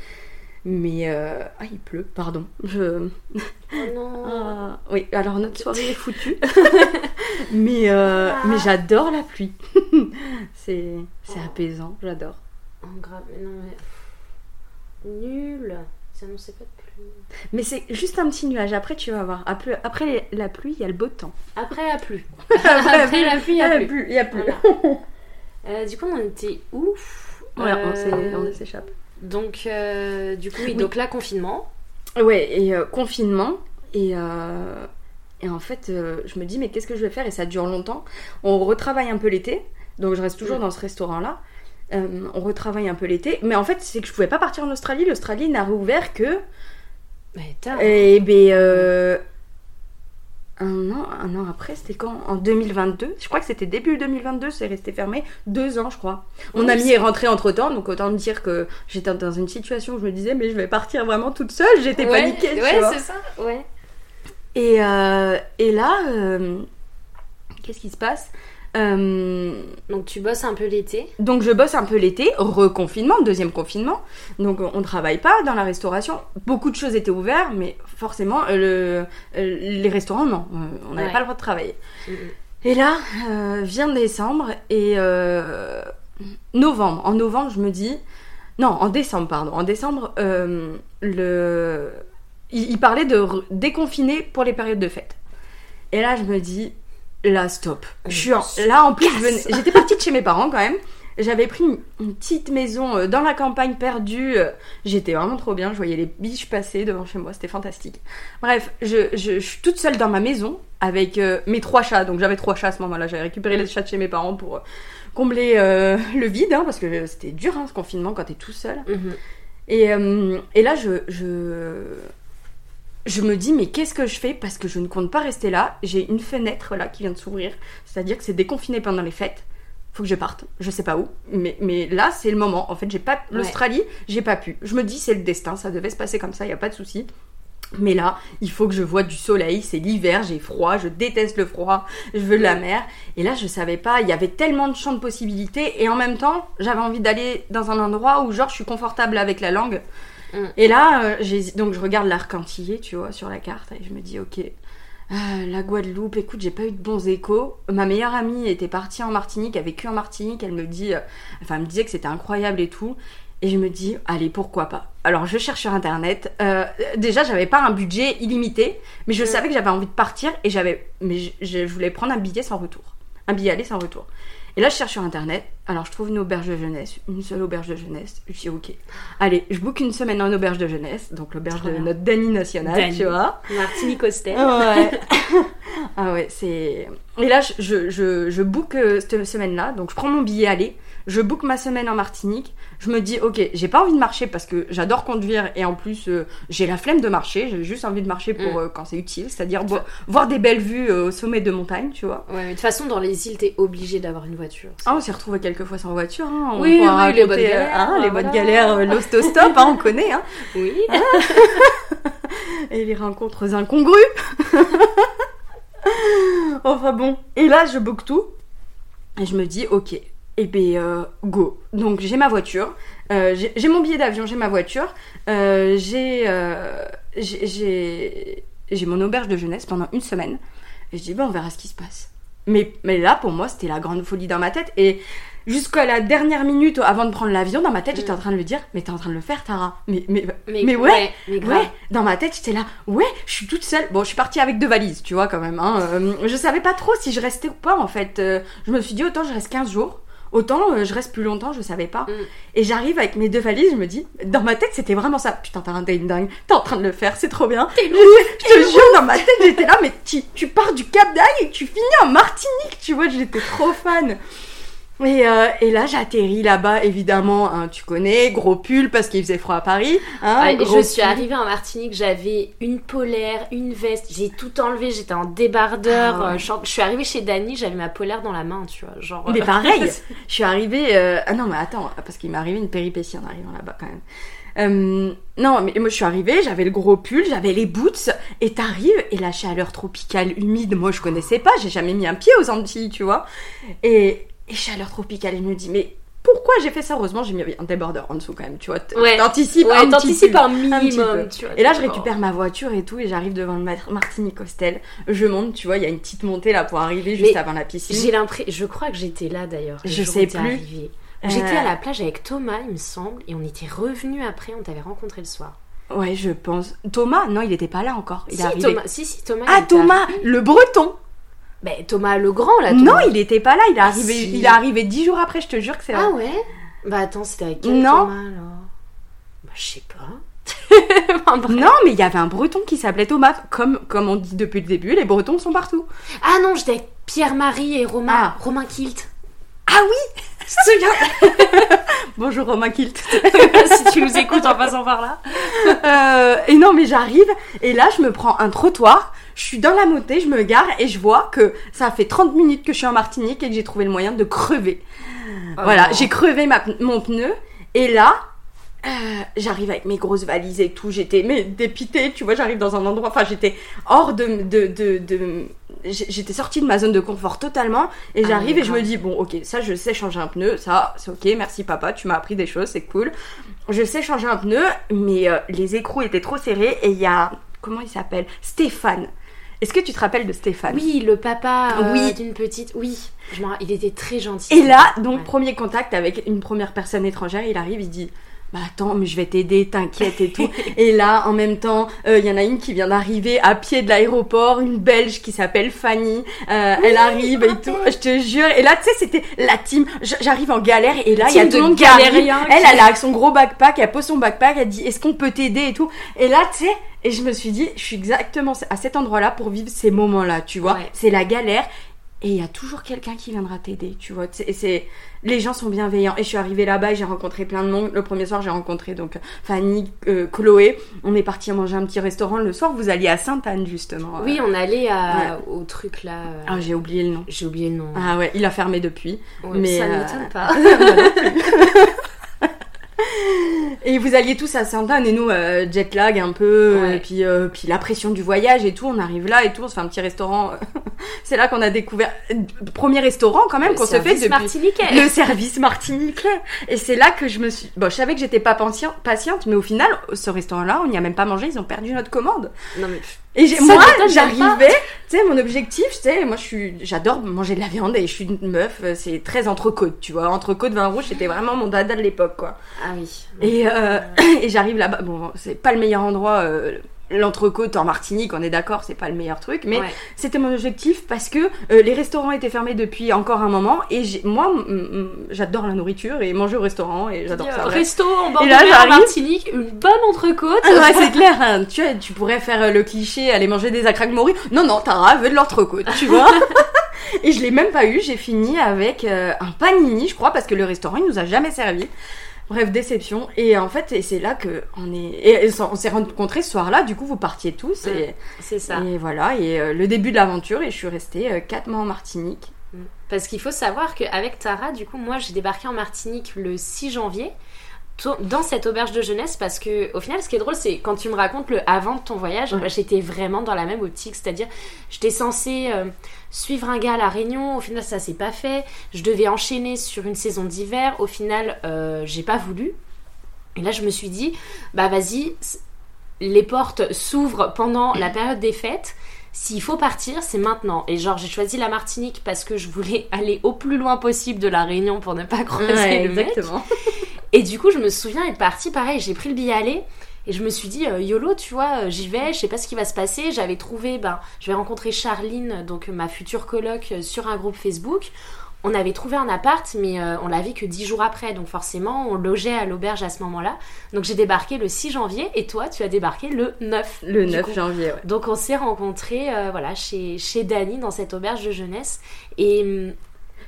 B: Mais. euh, Ah, il pleut, pardon. Je.
A: Oh non. (laughs)
B: Ah, oui, alors notre soirée est foutue. (laughs) mais
A: Ah.
B: mais j'adore la pluie. (laughs) (laughs) c'est c'est apaisant, j'adore.
A: Oh, grave, mais non, mais. Nul. Ça annonçait pas de pluie.
B: Mais c'est juste un petit nuage. Après, tu vas voir. Après, après la pluie, il y a le beau temps.
A: Après la pluie. (laughs) Après la pluie, il y a plus.
B: Il y a plus.
A: Voilà. (laughs) Euh, du coup, on était
B: on
A: Euh,
B: on s'échappe.
A: Donc, euh, du coup, oui,
B: Oui.
A: donc là, confinement.
B: Ouais, et confinement. Et, et en fait, euh, je me dis, mais qu'est-ce que je vais faire? Et ça dure longtemps. On retravaille un peu l'été. Donc, je reste toujours
A: Mm.
B: dans ce restaurant-là. Euh, on retravaille un peu l'été. Mais en fait, c'est que je pouvais pas partir en Australie. L'Australie n'a rouvert que.
A: Mais.
B: Et ben. euh, un an, un an après, c'était quand? En 2022. Je crois que c'était début 2022, c'est resté fermé. Deux ans, je crois. Mon
A: Oui,
B: ami est rentré entre temps, donc autant me dire que j'étais dans une situation où je me disais, mais je vais partir vraiment toute seule. J'étais
A: Ouais,
B: paniquée.
A: Ouais, c'est ça. Ouais.
B: Et, euh, et là, qu'est-ce qui se passe? Euh,
A: Donc, tu bosses un peu l'été.
B: Donc je bosse un peu l'été, reconfinement, deuxième confinement. Donc on travaille pas dans la restauration. Beaucoup de choses étaient ouvertes, mais forcément euh, le- euh, les restaurants non, on n'avait
A: Ouais.
B: pas le droit de travailler. Et là euh, vient décembre et euh, novembre. En novembre je me dis non en décembre pardon. En décembre le il, il parlait de déconfiner pour les périodes de fête. Et là je me dis là stop. Je suis en- là en plus j'étais partie de chez mes parents quand même. J'avais pris une, une petite maison euh, dans la campagne perdue. euh, J'étais vraiment trop bien. Je voyais les biches passer devant chez moi. C'était fantastique. Bref, je, je- je suis toute seule dans ma maison avec euh, mes trois chats. Donc j'avais trois chats à ce moment-là. J'avais récupéré les chats de chez mes parents pour combler euh, le vide. hein, parce que c'était dur hein, ce confinement quand t'es tout seul.
A: Mhm.
B: Et, euh, et là, je, je, je me dis, mais qu'est-ce que je fais Parce que je ne compte pas rester là? J'ai une fenêtre là qui vient de s'ouvrir. C'est-à-dire que c'est déconfiné pendant les fêtes. Faut que je parte. Je sais pas où. Mais, mais là, c'est le moment. En fait, j'ai pas. L'Australie, j'ai pas pu. Je me dis, c'est le destin. Ça devait se passer comme ça. Il y a pas de souci. Mais là, il faut que je vois du soleil, c'est l'hiver, j'ai froid, je déteste le froid, je veux de la mer. Et là, je savais pas, il y avait tellement de champs de possibilités, et en même temps, j'avais envie d'aller dans un endroit où, genre, je suis confortable avec la langue.
A: Mm.
B: Et là, euh, donc je regarde l'arc antillais, tu vois, sur la carte, et je me dis, ok, euh, la Guadeloupe, écoute, j'ai pas eu de bons échos. Ma meilleure amie était partie en Martinique, a vécu en Martinique, elle me dit, euh, enfin, elle me disait que c'était incroyable et tout. Et je me dis, allez, pourquoi pas Alors, je cherche sur internet. Euh, déjà, j'avais pas un budget illimité, mais je
A: Mm.
B: savais que j'avais envie de partir et j'avais, mais je, je voulais prendre un billet sans retour, un billet aller sans retour. Et là, je cherche sur internet. Alors, je trouve une auberge de jeunesse, une seule auberge de jeunesse. Je dis, ok, allez, je book une semaine en auberge de jeunesse, donc l'auberge de notre Dany national,
A: Dany.
B: tu vois.
A: Martinique Hostel.
B: Ouais. (laughs) ah ouais, c'est. Et là, je, je, je, book euh, cette semaine-là, donc je prends mon billet aller, je book ma semaine en Martinique. Je me dis, ok, j'ai pas envie de marcher parce que j'adore conduire et en plus euh, j'ai la flemme de marcher, j'ai juste envie de marcher pour
A: Mm.
B: euh, quand c'est utile, c'est-à-dire vo- voir des belles vues au sommet de montagne, tu vois.
A: Ouais, mais de toute façon, dans les îles, t'es obligé d'avoir une voiture.
B: Ah, on s'est retrouvé quelques fois sans voiture, hein. on
A: Oui, oui, les bonnes galères,
B: hein, les
A: voilà.
B: bonnes galères, euh, hein, on connaît, hein. (laughs)
A: Oui. (laughs)
B: et les rencontres incongrues. (laughs) enfin bon. Et là, je book tout. Et je me dis, ok, et ben euh, go. Donc j'ai ma voiture, euh, j'ai mon billet d'avion, j'ai ma voiture, euh, j'ai mon auberge de jeunesse pendant une semaine. Et je dis, bon, on verra ce qui se passe. Mais, mais là, pour moi, c'était la grande folie dans ma tête. Et jusqu'à la dernière minute avant de prendre l'avion, dans ma tête, j'étais en train de me dire, mais t'es en train de le faire, Tara. Mais, mais, mais ouais,
A: mais.
B: Ouais, dans ma tête, j'étais là, ouais, je suis toute seule. Bon, je suis partie avec deux valises, tu vois, quand même. Hein. Euh, je savais pas trop si je restais ou pas, en fait. Euh, je me suis dit, autant je reste 15 jours, autant euh, je reste plus longtemps, je savais pas.
A: Mm.
B: Et j'arrive avec mes deux valises, je me dis, dans ma tête, c'était vraiment ça. Putain, t'as un dingue dingue, t'es en train de le faire, c'est trop bien. Je, je te jure, dans ma tête, j'étais là, mais tu, tu pars du Cap d'Aille et tu finis en Martinique, tu vois, j'étais trop fan. Et, euh, et là, j'atterris là-bas, évidemment, hein, tu connais, gros pull parce qu'il faisait froid à Paris. Hein,
A: Ouais,
B: gros
A: je suis arrivée en Martinique, j'avais une polaire, une veste, j'ai tout enlevé, j'étais en débardeur.
B: Ah ouais.
A: euh, je suis arrivée chez Dany, j'avais ma polaire dans la main, tu vois. Genre,
B: Mais
A: euh,
B: pareil, (laughs) je suis arrivée. euh, Ah non, mais attends, parce qu'il m'est arrivé une péripétie en arrivant là-bas quand même. Euh, non, mais moi je suis arrivée, j'avais le gros pull, j'avais les boots, et t'arrives, et la chaleur tropicale humide, moi je connaissais pas, j'ai jamais mis un pied aux Antilles, tu vois. Et, et chaleur tropicale, et je me dis, mais pourquoi j'ai fait ça? Heureusement, j'ai mis un débardeur en dessous quand même, tu vois. T'anticipes
A: ouais,
B: un
A: un minimum, tu vois.
B: Et là, je récupère ma voiture et tout, et j'arrive devant le Mar- Martinique Hostel. Je monte, tu vois, il y a une petite montée là pour arriver juste avant la piscine.
A: J'ai l'impression, je crois que j'étais là d'ailleurs. le
B: Je sais plus.
A: arrivée. J'étais
B: Euh,
A: à la plage avec Thomas, il me semble, et on était revenus après, on t'avait rencontré le soir.
B: Ouais, je pense. Thomas? Non, il était pas là encore. Il
A: si,
B: est arrivé.
A: Thomas, si, si, Thomas.
B: Ah, Thomas, le breton
A: Ben, Thomas le grand, là.
B: Non, il était pas là. Il est arrivé,
A: Si.
B: il est arrivé dix jours après, je te jure que c'est
A: Ah ouais? Bah attends, c'était avec quel
B: Non.
A: Thomas, alors? Bah, je sais pas. (laughs)
B: Non, mais il y avait un breton qui s'appelait Thomas. Comme, comme on dit depuis le début, les bretons sont partout.
A: Ah non, j'étais avec Pierre-Marie et Romain.
B: Ah.
A: Romain Kilt.
B: Ah oui te souviens (laughs) Bonjour Romain Kilt. (laughs)
A: si tu nous écoutes en passant par là.
B: Euh, et non, mais j'arrive, et là, je me prends un trottoir, je suis dans la montée, je me gare, et je vois que ça fait 30 minutes que je suis en Martinique et que j'ai trouvé le moyen de crever. voilà,
A: Oh.
B: j'ai crevé ma, mon pneu, et là, euh, j'arrive avec mes grosses valises et tout, j'étais mais dépitée, tu vois, j'arrive dans un endroit, enfin, j'étais hors de... de, de, de- j'ai- J'étais sortie de ma zone de confort totalement et
A: Ah,
B: j'arrive et je me dis bon ok ça je sais changer un pneu ça c'est ok merci papa tu m'as appris des choses c'est cool je sais changer un pneu, mais euh, les écrous étaient trop serrés et il y a. Comment il s'appelle? Stéphane. Est-ce que tu te rappelles de Stéphane?
A: Oui, le papa euh,
B: Oui.
A: d'une petite. Oui, je il était très gentil.
B: Et là, donc,
A: Ouais.
B: premier contact avec une première personne étrangère, il arrive, il dit. Bah attends, mais je vais t'aider, t'inquiète et tout. (laughs) et là, en même temps, euh, il y en a une qui vient d'arriver à pied de l'aéroport, une Belge qui s'appelle Fanny. Euh, elle arrive et tout. Je te jure. Et là, tu sais, c'était la team. J'arrive en galère et là, il y a tout le monde qui arrive.
A: galériens
B: Elle, elle a son gros backpack, elle pose son backpack, elle dit est-ce qu'on peut t'aider et tout. Et là, tu sais, et je me suis dit, je suis exactement à cet endroit-là pour vivre ces moments-là, tu vois.
A: Ouais.
B: C'est la galère. Et il y a toujours quelqu'un qui viendra t'aider, tu vois. C'est, c'est- les gens sont bienveillants. Et je suis arrivée là-bas et j'ai rencontré plein de monde. Le premier soir, j'ai rencontré donc Fanny, euh, Chloé. On est parti manger un petit restaurant. Le soir, vous alliez à Sainte-Anne, justement.
A: Oui, on allait à- au truc là. euh,
B: Ah, j'ai oublié le nom.
A: J'ai oublié le nom.
B: Ah ouais, il a fermé depuis.
A: Ouais,
B: mais,
A: ça
B: euh,
A: ne m'étonne pas. (laughs) (laughs) (laughs)
B: Et vous alliez tous à Sainte-Anne et nous, euh, jet lag un peu,
A: Ouais.
B: et puis, euh, puis la pression du voyage et tout, on arrive là et tout, on se fait un petit restaurant. (laughs) c'est là qu'on a découvert, euh, premier restaurant quand même qu'on se fait
A: service
B: depuis.
A: martiniquais.
B: Le service martiniquais. Et c'est là que je me suis. Bon, je savais que j'étais pas patient- patiente, mais au final, ce restaurant-là, on n'y a même pas mangé, ils ont perdu notre commande.
A: Non mais
B: Et
A: Ça
B: moi, j'arrivais, tu sais, mon objectif, tu sais, moi, je suis, j'adore manger de la viande et je suis une meuf, euh, c'est très entrecôte, tu vois. Entrecôte, vin rouge, c'était vraiment mon dada de l'époque, quoi.
A: ah oui.
B: Et, euh, (coughs) et j'arrive là-bas, bon, c'est pas le meilleur endroit, euh, l'entrecôte en Martinique, on est d'accord, c'est pas le meilleur truc, mais
A: Ouais.
B: c'était mon objectif parce que euh, les restaurants étaient fermés depuis encore un moment et moi, j'adore la nourriture et manger au restaurant et j'adore ça. bref.
A: Resto en bord
B: Et
A: de
B: là,
A: mer en. Martinique, une bonne entrecôte.
B: Ah ouais, (laughs) c'est clair, hein. tu, tu pourrais faire euh, le cliché, aller manger des acraques morues. Non, non, Tara veut de l'entrecôte, tu vois. (laughs) Et je l'ai même pas eu, j'ai fini avec euh, un panini, je crois, parce que le restaurant, il nous a jamais servi. Bref, déception. Et en fait, et c'est là que on est. Et, on s'est rencontrés ce soir-là, du coup, vous partiez tous. Et,
A: C'est ça.
B: et voilà, et euh, le début de l'aventure, et je suis restée 4 mois en Martinique.
A: Parce qu'il faut savoir qu'avec Tara, du coup, moi j'ai débarqué en Martinique le 6 janvier dans cette auberge de jeunesse parce que au final ce qui est drôle c'est quand tu me racontes le avant de ton voyage
B: Ouais.
A: bah, j'étais vraiment dans la même optique c'est à dire j'étais censée euh, suivre un gars à la Réunion au final ça s'est pas fait je devais enchaîner sur une saison d'hiver au final euh, j'ai pas voulu et là je me suis dit bah vas-y les portes s'ouvrent pendant la période des fêtes s'il faut partir, c'est maintenant. Et genre, j'ai choisi la Martinique parce que je voulais (laughs) aller au plus loin possible de la Réunion pour ne pas croiser
B: Ouais,
A: le mec. Et du coup, je me souviens être partie, pareil, j'ai pris le billet aller. Et je me suis dit, euh, YOLO, tu vois, euh, j'y vais, je sais pas ce qui va se passer. J'avais trouvé, ben, je vais rencontrer Charline, donc ma future coloc, euh, sur un groupe Facebook. On avait trouvé un appart, mais on l'avait que 10 jours après. Donc forcément, on logeait à l'auberge à ce moment-là. Donc j'ai débarqué le 6 janvier et toi, tu as débarqué le 9.
B: Le
A: du
B: 9
A: coup.
B: janvier, ouais.
A: Donc on s'est rencontrés voilà, chez, chez Dany dans cette auberge de jeunesse. Et hum,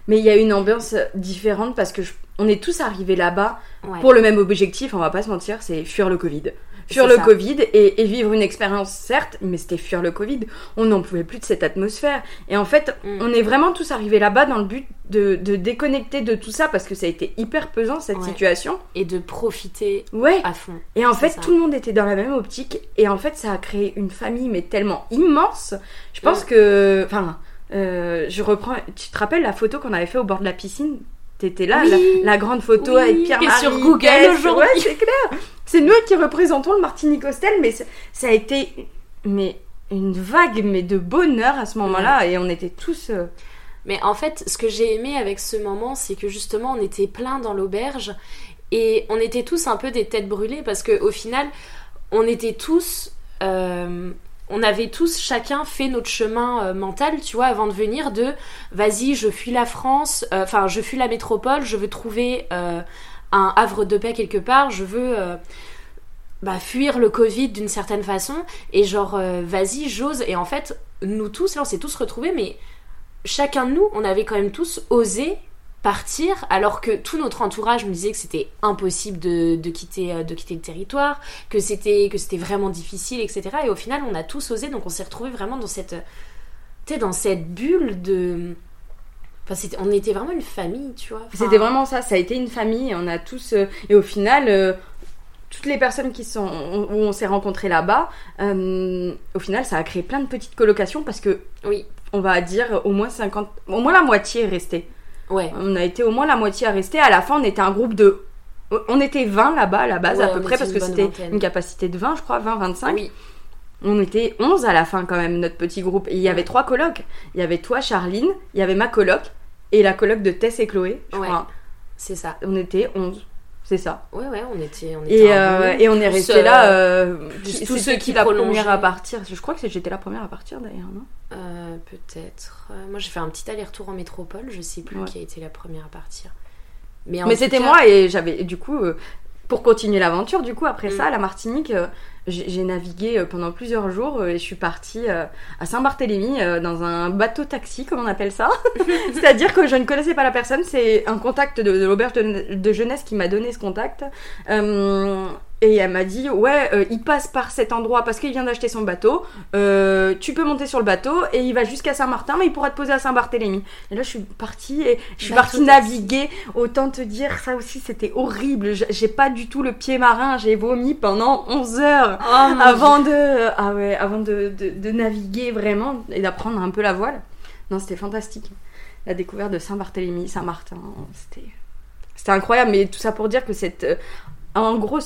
B: Mais il y a une ambiance différente parce que je- on est tous arrivés là-bas
A: ouais.
B: pour le même objectif, on va pas se mentir, c'est fuir le Covid. Fuir le
A: ça.
B: Covid et, et vivre une expérience, certes, mais c'était fuir le Covid. On n'en pouvait plus de cette atmosphère. Et en fait,
A: Mm.
B: on est vraiment tous arrivés là-bas dans le but de, de déconnecter de tout ça parce que ça a été hyper pesant cette
A: Ouais.
B: situation.
A: Et de profiter
B: Ouais.
A: à fond.
B: Et en fait,
A: ça.
B: tout le monde était dans la même optique. Et en fait, ça a créé une famille, mais tellement immense. Je pense
A: Mm.
B: que. Enfin, euh, je reprends. Tu te rappelles la photo qu'on avait fait au bord de la piscine? T'étais là,
A: Oui.
B: la, la grande photo
A: Oui,
B: avec
A: qui est
B: Pierre-Marie.
A: sur Google aujourd'hui.
B: Ouais, c'est clair. C'est nous qui représentons le Martinique Hostel, mais ça a été mais une vague mais de bonheur à ce moment-là et on était tous. euh,
A: Mais en fait, ce que j'ai aimé avec ce moment, c'est que justement, on était plein dans l'auberge et on était tous un peu des têtes brûlées parce qu'au final, on était tous. euh, on avait tous chacun fait notre chemin euh, mental, tu vois, avant de venir de vas-y, je fuis la France, euh, enfin, je fuis la métropole, je veux trouver euh, un havre de paix quelque part, je veux bah, fuir le Covid d'une certaine façon, et genre, vas-y, j'ose. Et en fait, nous tous, là, on s'est tous retrouvés, mais chacun de nous, on avait quand même tous osé partir, alors que tout notre entourage me disait que c'était impossible de, de quitter, euh, de quitter le territoire, que c'était, que c'était vraiment difficile, etc. Et au final, on a tous osé, donc on s'est retrouvés vraiment dans cette, dans cette bulle de... Enfin, on était vraiment une famille, tu vois. Enfin,
B: C'était vraiment ça, ça a été une famille, on a tous... euh, et au final, euh, toutes les personnes qui sont, où on s'est rencontrés là-bas, euh, au final, ça a créé plein de petites colocations parce que,
A: Oui,
B: on va dire, au moins 50... Au moins la moitié est restée.
A: Ouais.
B: On a été au moins la moitié à rester. À la fin, on était un groupe de... On était 20 là-bas à la base
A: Ouais,
B: à peu près parce que c'était une capacité de 20 je crois, 20-25.
A: Oui,
B: On était 11 à la fin quand même, notre petit groupe. Et il y avait trois colocs. Il y avait toi, Charline, il y avait ma coloc et la coloc de Tess et Chloé, je
A: Ouais.
B: crois.
A: c'est ça.
B: On était 11, c'est ça.
A: Ouais, ouais, on était. On était
B: Et, euh, et on est resté
A: euh,
B: là. euh, qui-
A: tous ceux qui
B: la première à partir? Je crois que j'étais la première à partir d'ailleurs, non?
A: Euh, Peut-être. Euh, moi, j'ai fait un petit aller-retour en métropole. Je sais plus
B: Ouais.
A: qui a été la première à partir. Mais,
B: c'était
A: cas-
B: moi et j'avais du coup euh, pour continuer l'aventure du coup après
A: Mm.
B: ça la Martinique euh, j'ai navigué euh, pendant plusieurs jours euh, et je suis partie euh, à Saint-Barthélemy dans un bateau taxi comme on appelle ça. (laughs) C'est-à-dire que je ne connaissais pas la personne c'est un contact de, de l'auberge de, jeunesse qui m'a donné ce contact et elle m'a dit ouais euh, il passe par cet endroit parce qu'il vient d'acheter son bateau. Euh, tu peux monter sur le bateau et il va jusqu'à Saint-Martin mais il pourra te poser à Saint-Barthélemy. Et là je suis partie et je suis
A: Bateau
B: partie naviguer. Autant te dire ça aussi c'était horrible. J'ai pas du tout le pied marin. J'ai vomi pendant 11 heures
A: Oh,
B: avant de ah ouais avant de, de, de naviguer vraiment et d'apprendre un peu la voile. Non c'était fantastique. La découverte de Saint-Barthélemy Saint-Martin c'était c'était incroyable. Mais tout ça pour dire que cette euh, en gros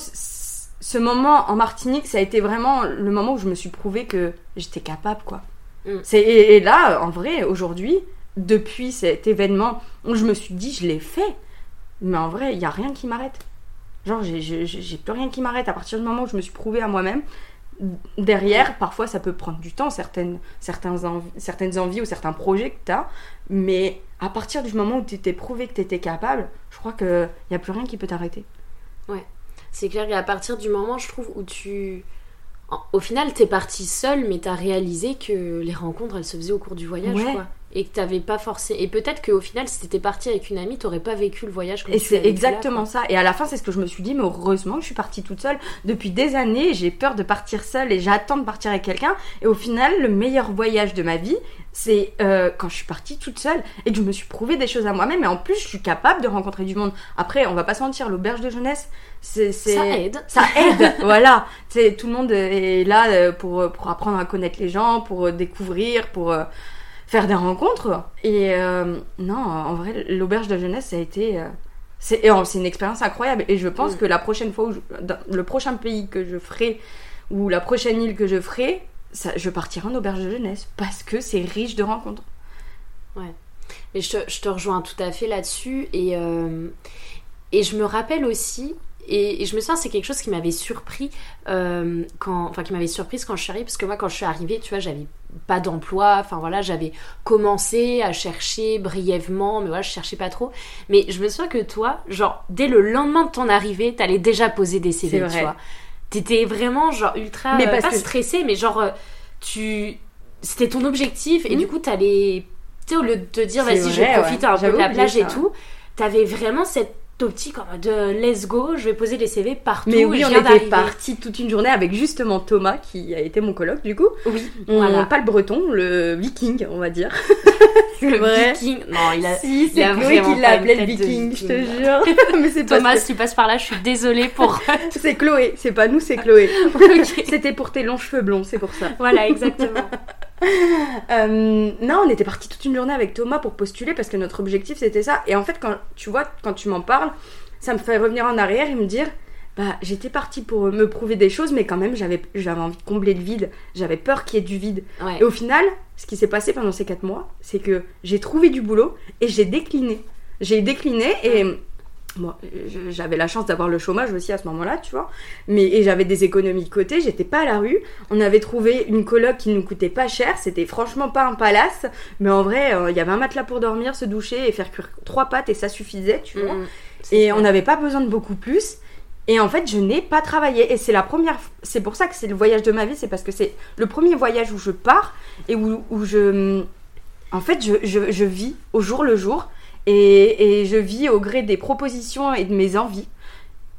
B: ce moment en Martinique ça a été vraiment le moment où je me suis prouvé que j'étais capable quoi.
A: Mm.
B: c'est et, et là en vrai aujourd'hui depuis cet événement où je me suis dit je l'ai fait mais en vrai il y a rien qui m'arrête. Genre j'ai- j'ai j'ai plus rien qui m'arrête. À partir du moment où je me suis prouvé à moi-même derrière parfois ça peut prendre du temps certaines certains envi- certaines envies ou certains projets que tu as mais à partir du moment où tu t'es prouvé que tu étais capable je crois que il y a plus rien qui peut t'arrêter
A: C'est clair qu'à partir du moment, je trouve, où tu. Au final, t'es partie seule, mais t'as réalisé que les rencontres, elles se faisaient au cours du voyage,
B: Ouais.
A: quoi. Et que t'avais pas forcé. Et peut-être qu'au final, si t'étais partie avec une amie, t'aurais pas vécu le voyage comme
B: Et c'est
A: là,
B: exactement ça. Et à la fin, c'est ce que je me suis dit, mais heureusement que je suis partie toute seule. Depuis des années, j'ai peur de partir seule et j'attends de partir avec quelqu'un. Et au final, le meilleur voyage de ma vie, c'est euh, quand je suis partie toute seule et que je me suis prouvé des choses à moi-même. Et en plus, je suis capable de rencontrer du monde. Après, on va pas se mentir, l'auberge de jeunesse, c'est...
A: Ça aide.
B: ça aide, (laughs) voilà. C'est tout le monde est là euh, pour pour apprendre à connaître les gens, pour euh, découvrir, pour faire des rencontres. Et euh, non, en vrai, l'auberge de jeunesse, ça a été euh, c'est une expérience incroyable. Et je pense
A: Mm.
B: que la prochaine fois, où je- dans le prochain pays que je ferai ou la prochaine île que je ferai, ça, je partirai en auberge de jeunesse parce que c'est riche de rencontres.
A: Mais je te, je te rejoins tout à fait là-dessus. Et, euh, et je me rappelle aussi, et, et je me souviens, c'est quelque chose qui m'avait surpris, quand, enfin qui m'avait surprise quand je suis arrivée, parce que moi, quand je suis arrivée, tu vois, j'avais pas d'emploi, enfin voilà, j'avais commencé à chercher brièvement, mais voilà, je cherchais pas trop. Mais je me souviens que toi, genre, dès le lendemain de ton arrivée, t'allais déjà poser des CV, tu vois. T'étais vraiment, genre, ultra,
B: Mais
A: euh,
B: parce
A: pas
B: que-
A: stressée, mais genre, euh, tu... C'était ton objectif, et
B: Mhm.
A: du coup, t'allais... Tu sais, au lieu de te dire, vas-y, je profite
B: ouais.
A: un peu de la plage et tout, t'avais vraiment cette en mode euh, let's go, je vais poser des CV partout.
B: Mais oui, on était partis toute une journée avec justement Thomas qui a été mon coloc du coup.
A: Oui,
B: On-
A: voilà.
B: Pas le breton, le viking, on va dire. (laughs)
A: Le
B: vrai.
A: viking. Non, il a.
B: Si, c'est Chloé qui
A: pas
B: l'a
A: une
B: appelé le
A: de
B: viking, je te jure. (laughs) Mais c'est
A: Thomas, si tu passes par là, je suis désolée pour. (laughs)
B: c'est Chloé, c'est pas nous, c'est Chloé. C'était pour tes longs cheveux blonds, c'est pour ça.
A: Voilà, exactement. (laughs)
B: Euh, non, on était parti toute une journée avec Thomas pour postuler parce que notre objectif c'était ça. Et en fait, quand tu vois, quand tu m'en parles, ça me fait revenir en arrière et me dire bah, j'étais partie pour me prouver des choses, mais quand même, j'avais, j'avais envie de combler le vide. J'avais peur qu'il y ait du vide.
A: Ouais.
B: Et au final, ce qui s'est passé pendant ces quatre mois, c'est que j'ai trouvé du boulot et j'ai décliné. J'ai décliné et bon, j'avais la chance d'avoir le chômage aussi à ce moment-là, tu vois. Mais et j'avais des économies de côté, j'étais pas à la rue. On avait trouvé une coloc qui nous coûtait pas cher. C'était franchement pas un palace, mais en vrai, euh, il y avait un matelas pour dormir, se doucher et faire cuire trois pâtes et ça suffisait, tu vois.
A: Mm, c'est
B: Et on n'avait pas besoin de beaucoup plus. Et en fait, je n'ai pas travaillé. Et c'est la première. C'est pour ça que c'est le voyage de ma vie. C'est parce que c'est le premier voyage où je pars et où, où je. En fait, je, je- je vis au jour le jour. Et, et je vis au gré des propositions et de mes envies.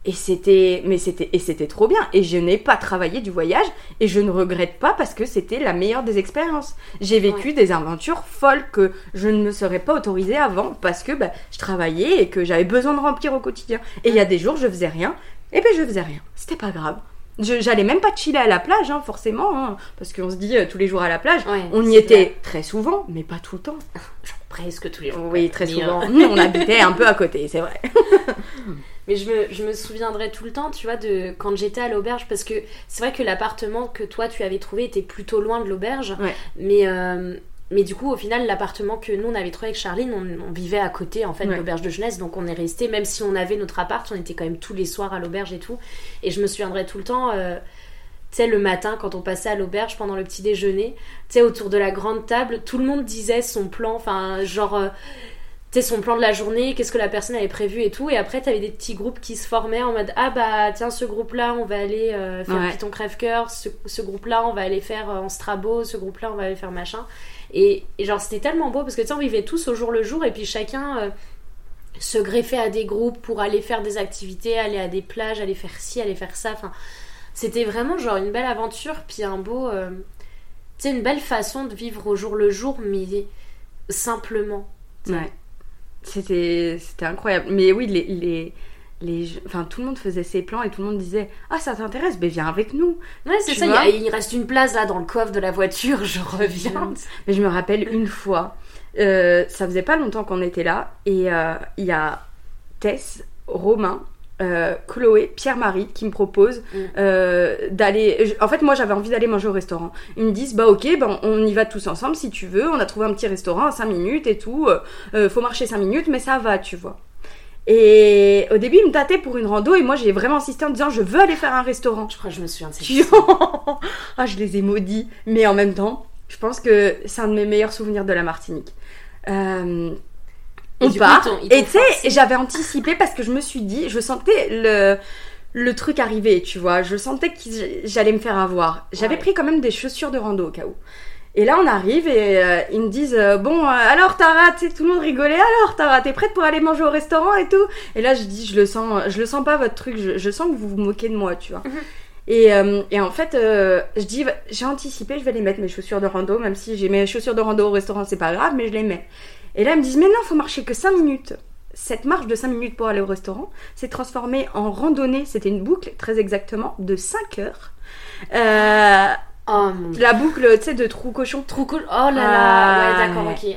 B: Et c'était, mais c'était, et c'était trop bien. Et je n'ai pas travaillé du voyage et je ne regrette pas parce que c'était la meilleure des expériences. J'ai vécu des aventures folles que je ne me serais pas autorisée avant parce que bah, je travaillais et que j'avais besoin de remplir au quotidien. Et il y a des jours je faisais rien. Et ben je faisais rien. C'était pas grave. Je- J'allais même pas chiller à la plage, hein, forcément, hein, parce qu'on se dit euh, tous les jours à la plage.
A: Ouais,
B: On y était très souvent, mais pas tout le temps. (laughs)
A: Presque tous les jours.
B: Oui, très
A: Mais,
B: souvent.
A: euh,
B: on habitait un peu à côté, c'est vrai. (laughs)
A: Mais je me, je me souviendrai tout le temps, tu vois, de quand j'étais à l'auberge, parce que c'est vrai que l'appartement que toi tu avais trouvé était plutôt loin de l'auberge.
B: Ouais.
A: Mais, euh, mais du coup, au final, l'appartement que nous on avait trouvé avec Charline, on, on vivait à côté en fait de l'auberge de jeunesse, donc on est resté, même si on avait notre appart, on était quand même tous les soirs à l'auberge et tout. Et je me souviendrai tout le temps. euh, tu sais, le matin, quand on passait à l'auberge pendant le petit déjeuner, tu sais, autour de la grande table, tout le monde disait son plan, enfin, genre, euh, tu sais, son plan de la journée, qu'est-ce que la personne avait prévu et tout. Et après, t'avais des petits groupes qui se formaient en mode, ah bah, tiens, ce groupe-là, on va aller euh, faire
B: Ouais.
A: Python Crève-Cœur, ce, ce groupe-là, on va aller faire euh, en Strabo, ce groupe-là, on va aller faire machin. Et, et genre, c'était tellement beau parce que tu sais, on vivait tous au jour le jour et puis chacun. se greffer à des groupes pour aller faire des activités, aller à des plages, aller faire ci, aller faire ça. Enfin, c'était vraiment genre une belle aventure, puis un beau. euh, tu sais, une belle façon de vivre au jour le jour, mais simplement.
B: Ouais. C'était, c'était incroyable. Mais oui, les, les, les, enfin, tout le monde faisait ses plans et tout le monde disait Ah, ça t'intéresse Ben viens avec nous.
A: Ouais, c'est ça, il a- reste une place là dans le coffre de la voiture, (laughs) je reviens.
B: Mais je me rappelle une fois, euh, ça faisait pas longtemps qu'on était là, et euh, il y a Tess, Romain, euh, Chloé, Pierre-Marie qui me proposent
A: Mm.
B: euh, d'aller. En fait, moi j'avais envie d'aller manger au restaurant. Ils me disent Bah ok, ben, on y va tous ensemble si tu veux. On a trouvé un petit restaurant à 5 minutes et tout. euh, faut marcher 5 minutes, mais ça va, tu vois. Et au début, ils me tâtaient pour une rando, et moi j'ai vraiment insisté en disant Je veux aller faire un restaurant.
A: Je crois que je me souviens de
B: Tu- (laughs) ah, je les ai maudits. Mais en même temps, je pense que c'est un de mes meilleurs souvenirs de la Martinique. Euh, on
A: coup,
B: part. et tu sais, j'avais anticipé parce que je me suis dit, je sentais le, le truc arriver, tu vois. Je sentais que j'allais me faire avoir. J'avais
A: Ouais.
B: pris quand même des chaussures de rando au cas où. Et là, on arrive et euh, ils me disent euh, Bon, euh, alors Tara, tu sais, tout le monde rigolait. Alors Tara, t'es prête pour aller manger au restaurant et tout? Et là, je dis Je le sens, je le sens pas votre truc, je, je sens que vous vous moquez de moi, tu vois.
A: Mhm.
B: Et, euh, et en fait, euh, je dis J'ai anticipé, je vais les mettre mes chaussures de rando, même si j'ai mes chaussures de rando au restaurant, c'est pas grave, mais je les mets. Et là, ils me disent Mais non, faut marcher que 5 minutes. Cette marche de 5 minutes pour aller au restaurant s'est transformée en randonnée, c'était une boucle très exactement de 5 heures. Euh,
A: Oh mon
B: la boucle, tu sais, de trou cochon.
A: Trop cool. Oh là là.
B: Ah,
A: ouais, d'accord, ok.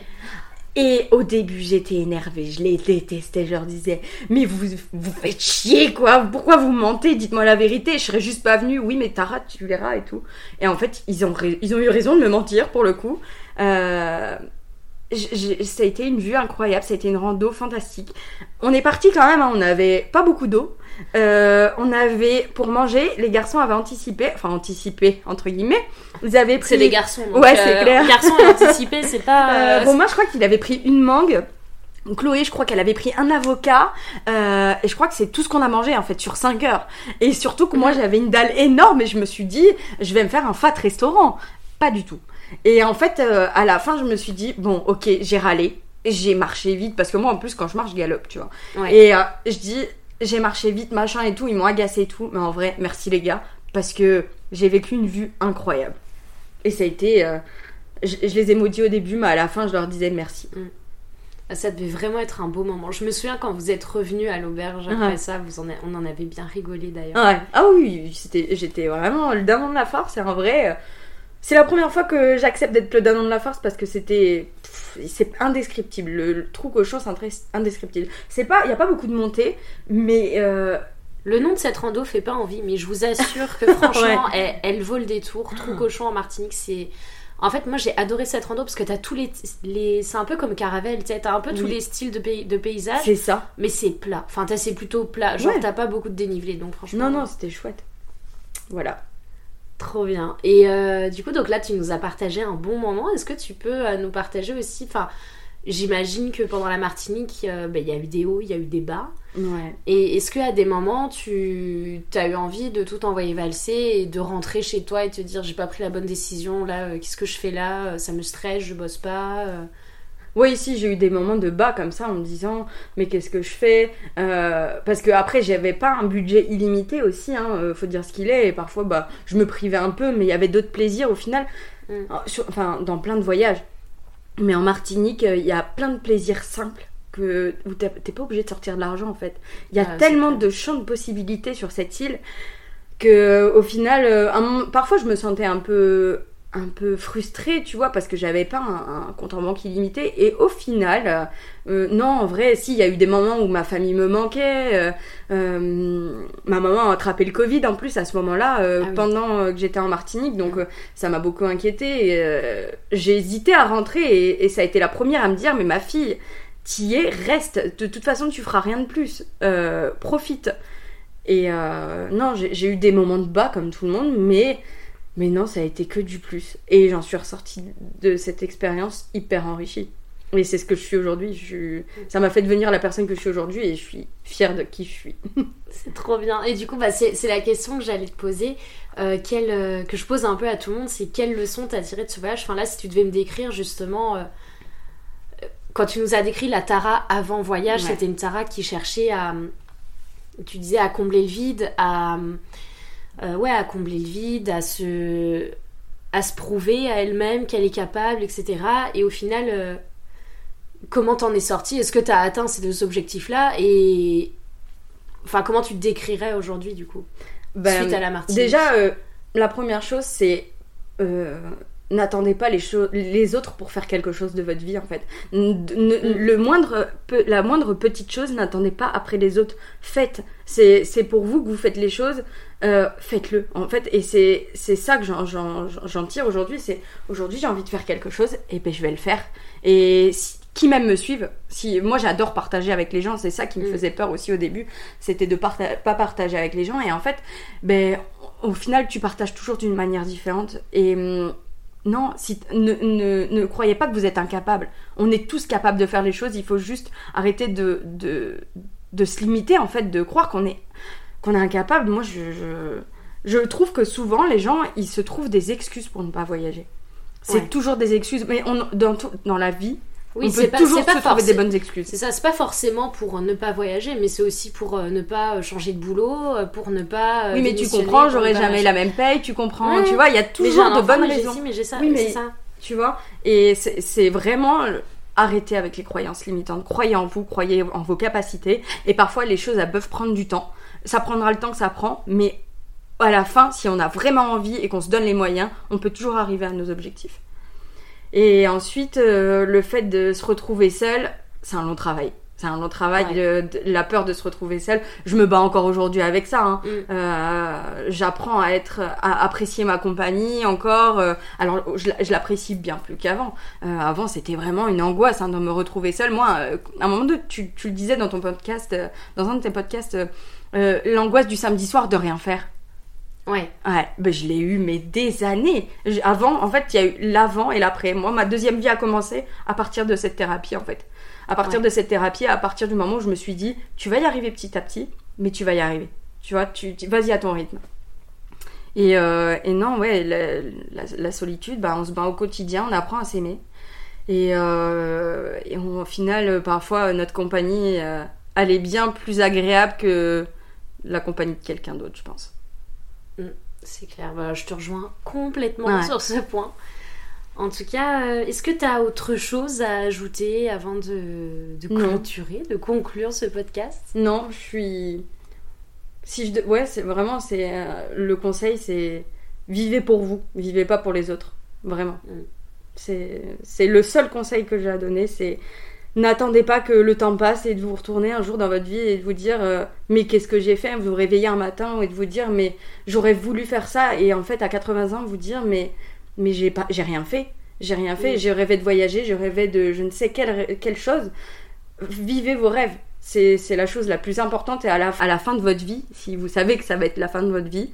B: Et au début, j'étais énervée, je les détestais, je leur disais, mais vous vous faites chier quoi, pourquoi vous mentez, dites-moi la vérité, je serais juste pas venue, oui mais Tara, tu verras et tout. Et en fait, ils ont, ils ont eu raison de me mentir pour le coup. Euh, ça a été une vue incroyable, ça a été une rando fantastique. On est parti quand même, hein, on avait pas beaucoup d'eau. Euh, on avait, pour manger, les garçons avaient anticipé, enfin anticipé entre guillemets, ils avaient pris...
A: C'est les garçons. donc,
B: Ouais, c'est clair.
A: Garçons et anticipé, c'est pas. (laughs)
B: Euh,
A: euh,
B: Romain, je crois qu'il avait pris une mangue. Chloé, je crois qu'elle avait pris un avocat. euh, et je crois que c'est tout ce qu'on a mangé en fait sur 5 heures. Et surtout que moi
A: Mhm.
B: j'avais une dalle énorme et je me suis dit, je vais me faire un fat restaurant. Pas du tout. Et en fait, euh, à la fin, je me suis dit, bon, ok, j'ai râlé. J'ai marché vite parce que moi en plus, quand je marche, je galope, tu vois.
A: Ouais.
B: Et euh, je dis, j'ai marché vite, machin et tout. Ils m'ont agacé et tout. Mais en vrai, merci les gars. Parce que j'ai vécu une vue incroyable. Et ça a été. euh, je, je les ai maudits au début, mais à la fin, je leur disais merci.
A: Ça devait vraiment être un beau moment. Je me souviens quand vous êtes revenus à l'auberge après
B: Ouais.
A: ça, vous en a- on en avait bien rigolé d'ailleurs.
B: Ouais. Ah oui, c'était, j'étais vraiment le danon de la force. C'est un vrai. C'est la première fois que j'accepte d'être le danon de la force parce que c'était. C'est indescriptible. Le, le trou cochon, c'est indescriptible. C'est pas. Il n'y a pas beaucoup de montées, mais. euh,
A: Le nom de cette rando fait pas envie, mais je vous assure que franchement, (laughs) elle, elle vaut le détour. Trou cochon en Martinique, c'est. En fait, moi j'ai adoré cette rando parce que t'as tous les. les... C'est un peu comme Caravelle, tu sais, t'as un peu tous
B: Oui.
A: les styles de, pays, de paysages,
B: C'est ça.
A: mais c'est plat. Enfin, t'as- c'est plutôt plat. Genre,
B: Ouais.
A: t'as pas beaucoup de dénivelé, donc franchement.
B: Non, non, c'était chouette. Voilà.
A: Trop bien. Et euh, du coup, donc là, tu nous as partagé un bon moment. Est-ce que tu peux euh, nous partager aussi. Enfin, j'imagine que pendant la Martinique, euh, ben, il y a eu des hauts, il y a eu des bas.
B: Ouais.
A: Et est-ce qu'à des moments, tu as eu envie de tout envoyer valser et de rentrer chez toi et te dire j'ai pas pris la bonne décision, là, euh, qu'est-ce que je fais là Ça me stresse, je bosse pas.
B: Oui, ici j'ai eu des moments de bas comme ça en me disant mais qu'est-ce que je fais Euh, Parce que après j'avais pas un budget illimité aussi, hein, euh, faut dire ce qu'il est. Et parfois bah je me privais un peu, mais il y avait d'autres plaisirs au final.
A: Mm.
B: Sur- Enfin dans plein de voyages. Mais en Martinique euh, il y a plein de plaisirs simples que où t'es pas obligé de sortir de l'argent en fait. Il y a
A: Ah,
B: tellement de champs de possibilités sur cette île que au final un parfois je me sentais un peu un peu frustrée, tu vois, parce que j'avais pas un, un compte en banque illimité. Et au final, euh, non, en vrai, si, il y a eu des moments où ma famille me manquait. euh, euh, ma maman a attrapé le Covid en plus à ce moment-là, euh,
A: Ah oui.
B: pendant euh, que j'étais en Martinique, donc euh, ça m'a beaucoup inquiétée. euh, J'ai hésité à rentrer et, et ça a été la première à me dire, mais ma fille, t'y es, reste. De toute façon, tu feras rien de plus. Euh, profite. Et euh, non, j'ai eu des moments de bas comme tout le monde, mais, mais non, ça a été que du plus. Et j'en suis ressortie de cette expérience hyper enrichie. Et c'est ce que je suis aujourd'hui. Je Ça m'a fait devenir la personne que je suis aujourd'hui et je suis fière de qui je suis. (laughs)
A: C'est trop bien. Et du coup, bah, c'est la question que j'allais te poser, euh, quelle, euh, que je pose un peu à tout le monde, c'est quelle leçon t'as tiré de ce voyage? Enfin là, si tu devais me décrire justement, euh, euh, quand tu nous as décrit la Tara avant voyage,
B: Ouais.
A: c'était une Tara qui cherchait à, tu disais, à combler le vide, à, euh, ouais, à combler le vide, à se, à se prouver à elle-même qu'elle est capable, etc. Et au final, euh, comment t'en es sorti? Est-ce que t'as atteint ces deux objectifs-là? Et Enfin, comment tu te décrirais aujourd'hui, du coup
B: Ben,
A: Suite à la Martinique.
B: Déjà, euh, la première chose, c'est n'attendez pas les, choses, les autres pour faire quelque chose de votre vie, en fait. Ne-
A: Mm.
B: le moindre, pe- la moindre petite chose, n'attendez pas après les autres. Faites. C'est c'est pour vous que vous faites les choses. euh, Faites-le, en fait. Et c'est c'est ça que j'en- j'en j'en tire aujourd'hui. C'est aujourd'hui, j'ai envie de faire quelque chose, et ben je vais le faire. Et si- qui même me suivent. Si moi j'adore partager avec les gens, c'est ça qui me
A: Mm.
B: faisait peur aussi au début, c'était de parta- pas partager avec les gens. Et en fait, ben au final tu partages toujours d'une manière différente. Et hum, non, si ne, ne, ne croyez pas que vous êtes incapable. On est tous capables de faire les choses. Il faut juste arrêter de de, de se limiter en fait, de croire qu'on est qu'on est incapable. Moi je, je je trouve que souvent les gens ils se trouvent des excuses pour ne pas voyager. C'est
A: Ouais.
B: toujours des excuses, mais on, dans, tout- dans la vie,
A: Oui,
B: on
A: c'est
B: peut
A: pas,
B: toujours
A: pas
B: se trouver des bonnes excuses.
A: C'est ça, c'est pas forcément pour ne pas voyager, mais c'est aussi pour euh, ne pas changer de boulot, euh, pour ne pas. euh,
B: Oui, mais tu comprends, j'aurai jamais la même paye, tu comprends,
A: Ouais.
B: tu vois, il y a toujours de bonnes raisons,
A: ci, mais j'ai ça.
B: Oui, mais-
A: c'est ça.
B: tu vois. Et c'est vraiment euh, arrêter avec les croyances limitantes. Croyez en vous, croyez en vos capacités. Et parfois, les choses, elles peuvent prendre du temps. Ça prendra le temps que ça prend, mais à la fin, si on a vraiment envie et qu'on se donne les moyens, on peut toujours arriver à nos objectifs. Et ensuite, euh, le fait de se retrouver seul, c'est un long travail. C'est un long travail,
A: Ouais.
B: de- de- la peur de se retrouver seul. Je me bats encore aujourd'hui avec ça. hein.
A: Mm.
B: Euh, J'apprends à être, à apprécier ma compagnie encore. euh, alors, je, la- je l'apprécie bien plus qu'avant. Euh, avant, c'était vraiment une angoisse hein, de me retrouver seule. Moi, à un moment donné, tu, tu le disais dans ton podcast, dans un de tes podcasts, l'angoisse du samedi soir de rien faire.
A: Ouais.
B: Ouais, ben je l'ai eu mais des années. Avant, en fait, il y a eu l'avant et l'après. Moi, ma deuxième vie a commencé à partir de cette thérapie, en fait. À partir
A: Ouais.
B: de cette thérapie, à partir du moment où je me suis dit, tu vas y arriver petit à petit, mais tu vas y arriver. Tu vois, tu, tu- vas-y à ton rythme. Et, euh, et non, ouais, la, la- la solitude, bah, on se bat au quotidien, on apprend à s'aimer. Et, euh, et on- au final, parfois, notre compagnie, euh, elle est bien plus agréable que la compagnie de quelqu'un d'autre, je pense.
A: C'est clair, Bah, je te rejoins complètement
B: Ouais.
A: sur ce point. En tout cas, euh, est-ce que tu as autre chose à ajouter avant de, clôturer, de conclure ce podcast?
B: Non, je suis. Si je. Ouais, c'est vraiment. c'est euh, Le conseil, c'est. Vivez pour vous, vivez pas pour les autres. Vraiment.
A: Mm.
B: C'est c'est le seul conseil que j'ai à donner, c'est. N'attendez pas que le temps passe et de vous retourner un jour dans votre vie et de vous dire euh, mais qu'est-ce que j'ai fait? Vous vous réveillez un matin et de vous dire mais j'aurais voulu faire ça et en fait à 80 ans vous dire mais mais j'ai pas j'ai rien fait. J'ai rien fait,
A: Oui.
B: j'ai rêvé de voyager, je rêvais de je ne sais quelle, quelle chose. Vivez vos rêves. C'est la chose la plus importante et à la, à la fin de votre vie, si vous savez que ça va être la fin de votre vie,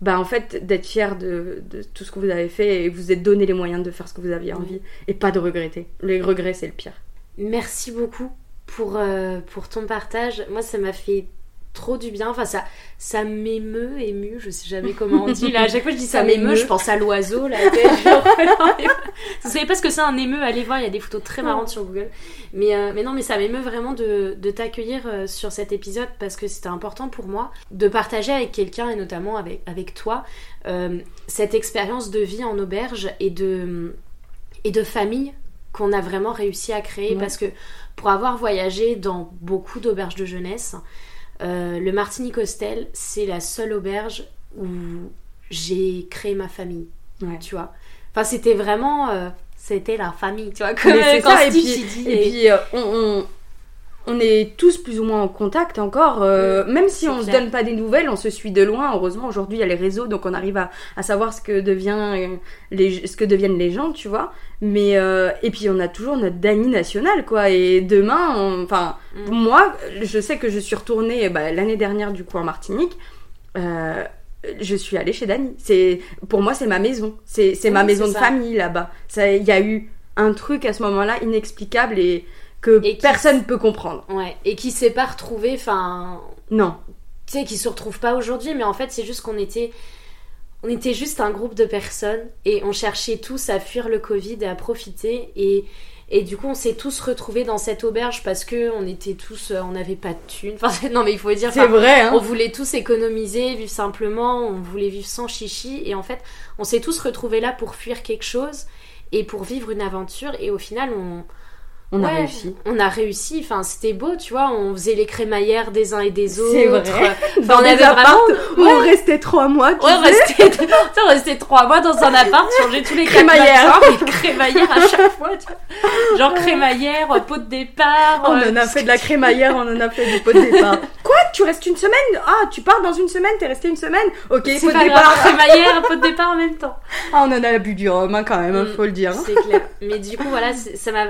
B: bah en fait d'être fier de, de tout ce que vous avez fait et vous êtes donné les moyens de faire ce que vous aviez envie et pas de regretter. Les regrets c'est le pire.
A: Merci beaucoup pour, euh, pour ton partage. Moi, ça m'a fait trop du bien. Enfin, ça, ça m'émeut, ému, je sais jamais comment on dit. Là, à chaque fois que je dis (laughs) ça,
B: Ça
A: m'émeut, je pense à l'oiseau. Là, (laughs) Vous savez pas ce que c'est un émeu Allez voir, il y a des photos très marrantes sur Google. Mais, euh, mais non, mais ça m'émeut vraiment de, de t'accueillir euh, sur cet épisode parce que c'était important pour moi de partager avec quelqu'un et notamment avec, avec toi euh, cette expérience de vie en auberge et de, et de famille qu'on a vraiment réussi à créer
B: Ouais.
A: parce que pour avoir voyagé dans beaucoup d'auberges de jeunesse, euh, le Martinique Hostel, c'est la seule auberge où j'ai créé ma famille,
B: Ouais.
A: tu vois. Enfin, c'était vraiment... euh, c'était la famille, tu vois, comme
B: ça, et puis- Et
A: et-
B: puis, euh, on, on, on est tous plus ou moins en contact encore. euh, même si on se
A: clair.
B: donne pas des nouvelles, on se suit de loin. Heureusement, aujourd'hui, il y a les réseaux, donc on arrive à, à savoir ce que, devient, euh, les, ce que deviennent les gens, tu vois. Mais, euh, et puis, on a toujours notre Dany national, quoi. Et demain, enfin,
A: Mm.
B: moi, je sais que je suis retournée bah, l'année dernière, du coup, en Martinique. Euh, je suis allée chez Dany. C'est pour moi c'est ma maison. C'est
A: Oui,
B: ma maison de
A: ça.
B: famille là-bas. Ça il y a eu un truc à ce moment-là inexplicable et que
A: Et qui-
B: personne peut comprendre.
A: Ouais, et qui s'est pas retrouvé, enfin,
B: Non.
A: tu sais, qui se retrouvent pas aujourd'hui, mais en fait, c'est juste qu'on était, on était juste un groupe de personnes et on cherchait tous à fuir le Covid et à profiter. Et, et du coup, on s'est tous retrouvés dans cette auberge parce que on était tous, euh, on n'avait pas de thunes. (laughs) Enfin, non, mais il faut dire,
B: C'est vrai hein.
A: on voulait tous économiser, vivre simplement, on voulait vivre sans chichi. Et en fait, on s'est tous retrouvés là pour fuir quelque chose et pour vivre une aventure. Et au final, on,
B: On a
A: Ouais,
B: réussi.
A: On a réussi, enfin c'était beau, tu vois, on faisait les crémaillères des uns et des autres.
B: C'est vrai.
A: Enfin, (laughs)
B: Dans
A: on avait
B: apparts
A: vraiment-
B: où on restait trois mois. Tu
A: Ouais, on restait, (laughs) on restait trois mois dans un appart, changer tous les quatre
B: Crémaillère.
A: matins, mais crémaillère à chaque fois, tu vois. (laughs) Genre crémaillère, euh, pot de départ.
B: On
A: euh,
B: en a fait de la crémaillère, on en a fait du pot de départ. Quoi? Tu restes une semaine? Ah, tu pars dans une semaine T'es resté une semaine? Ok, pot de départ.
A: crémaillère, pot de départ en même temps.
B: Ah, on en a bu du rhum hein, quand même, hein,
A: Mm.
B: faut le dire.
A: C'est clair. Mais du coup, voilà, ça m'a.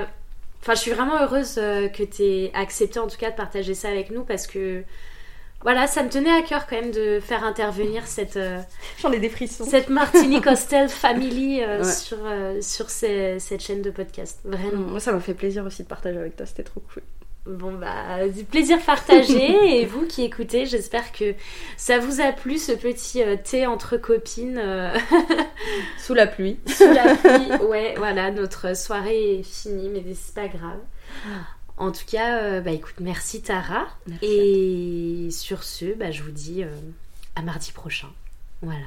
A: Enfin, je suis vraiment heureuse euh, que tu aies accepté en tout cas de partager ça avec nous parce que. Voilà, ça me tenait à cœur quand même de faire intervenir cette, euh, (laughs)
B: J'en ai des frissons.
A: cette Martinique Hostel Family euh,
B: Ouais.
A: sur, euh, sur ces- cette chaîne de podcast. Vraiment.
B: Moi, ça m'a fait plaisir aussi de partager avec toi, c'était trop cool.
A: Bon bah, du plaisir partagé (laughs) et vous qui écoutez, j'espère que ça vous a plu ce petit euh, thé entre copines euh, (laughs)
B: Sous la pluie.
A: sous la pluie. (laughs) Ouais, voilà, notre soirée est finie, mais c'est pas grave. En tout cas, euh, bah écoute, merci Tara.
B: Merci
A: et sur ce, bah, je vous dis euh, à mardi prochain. Voilà.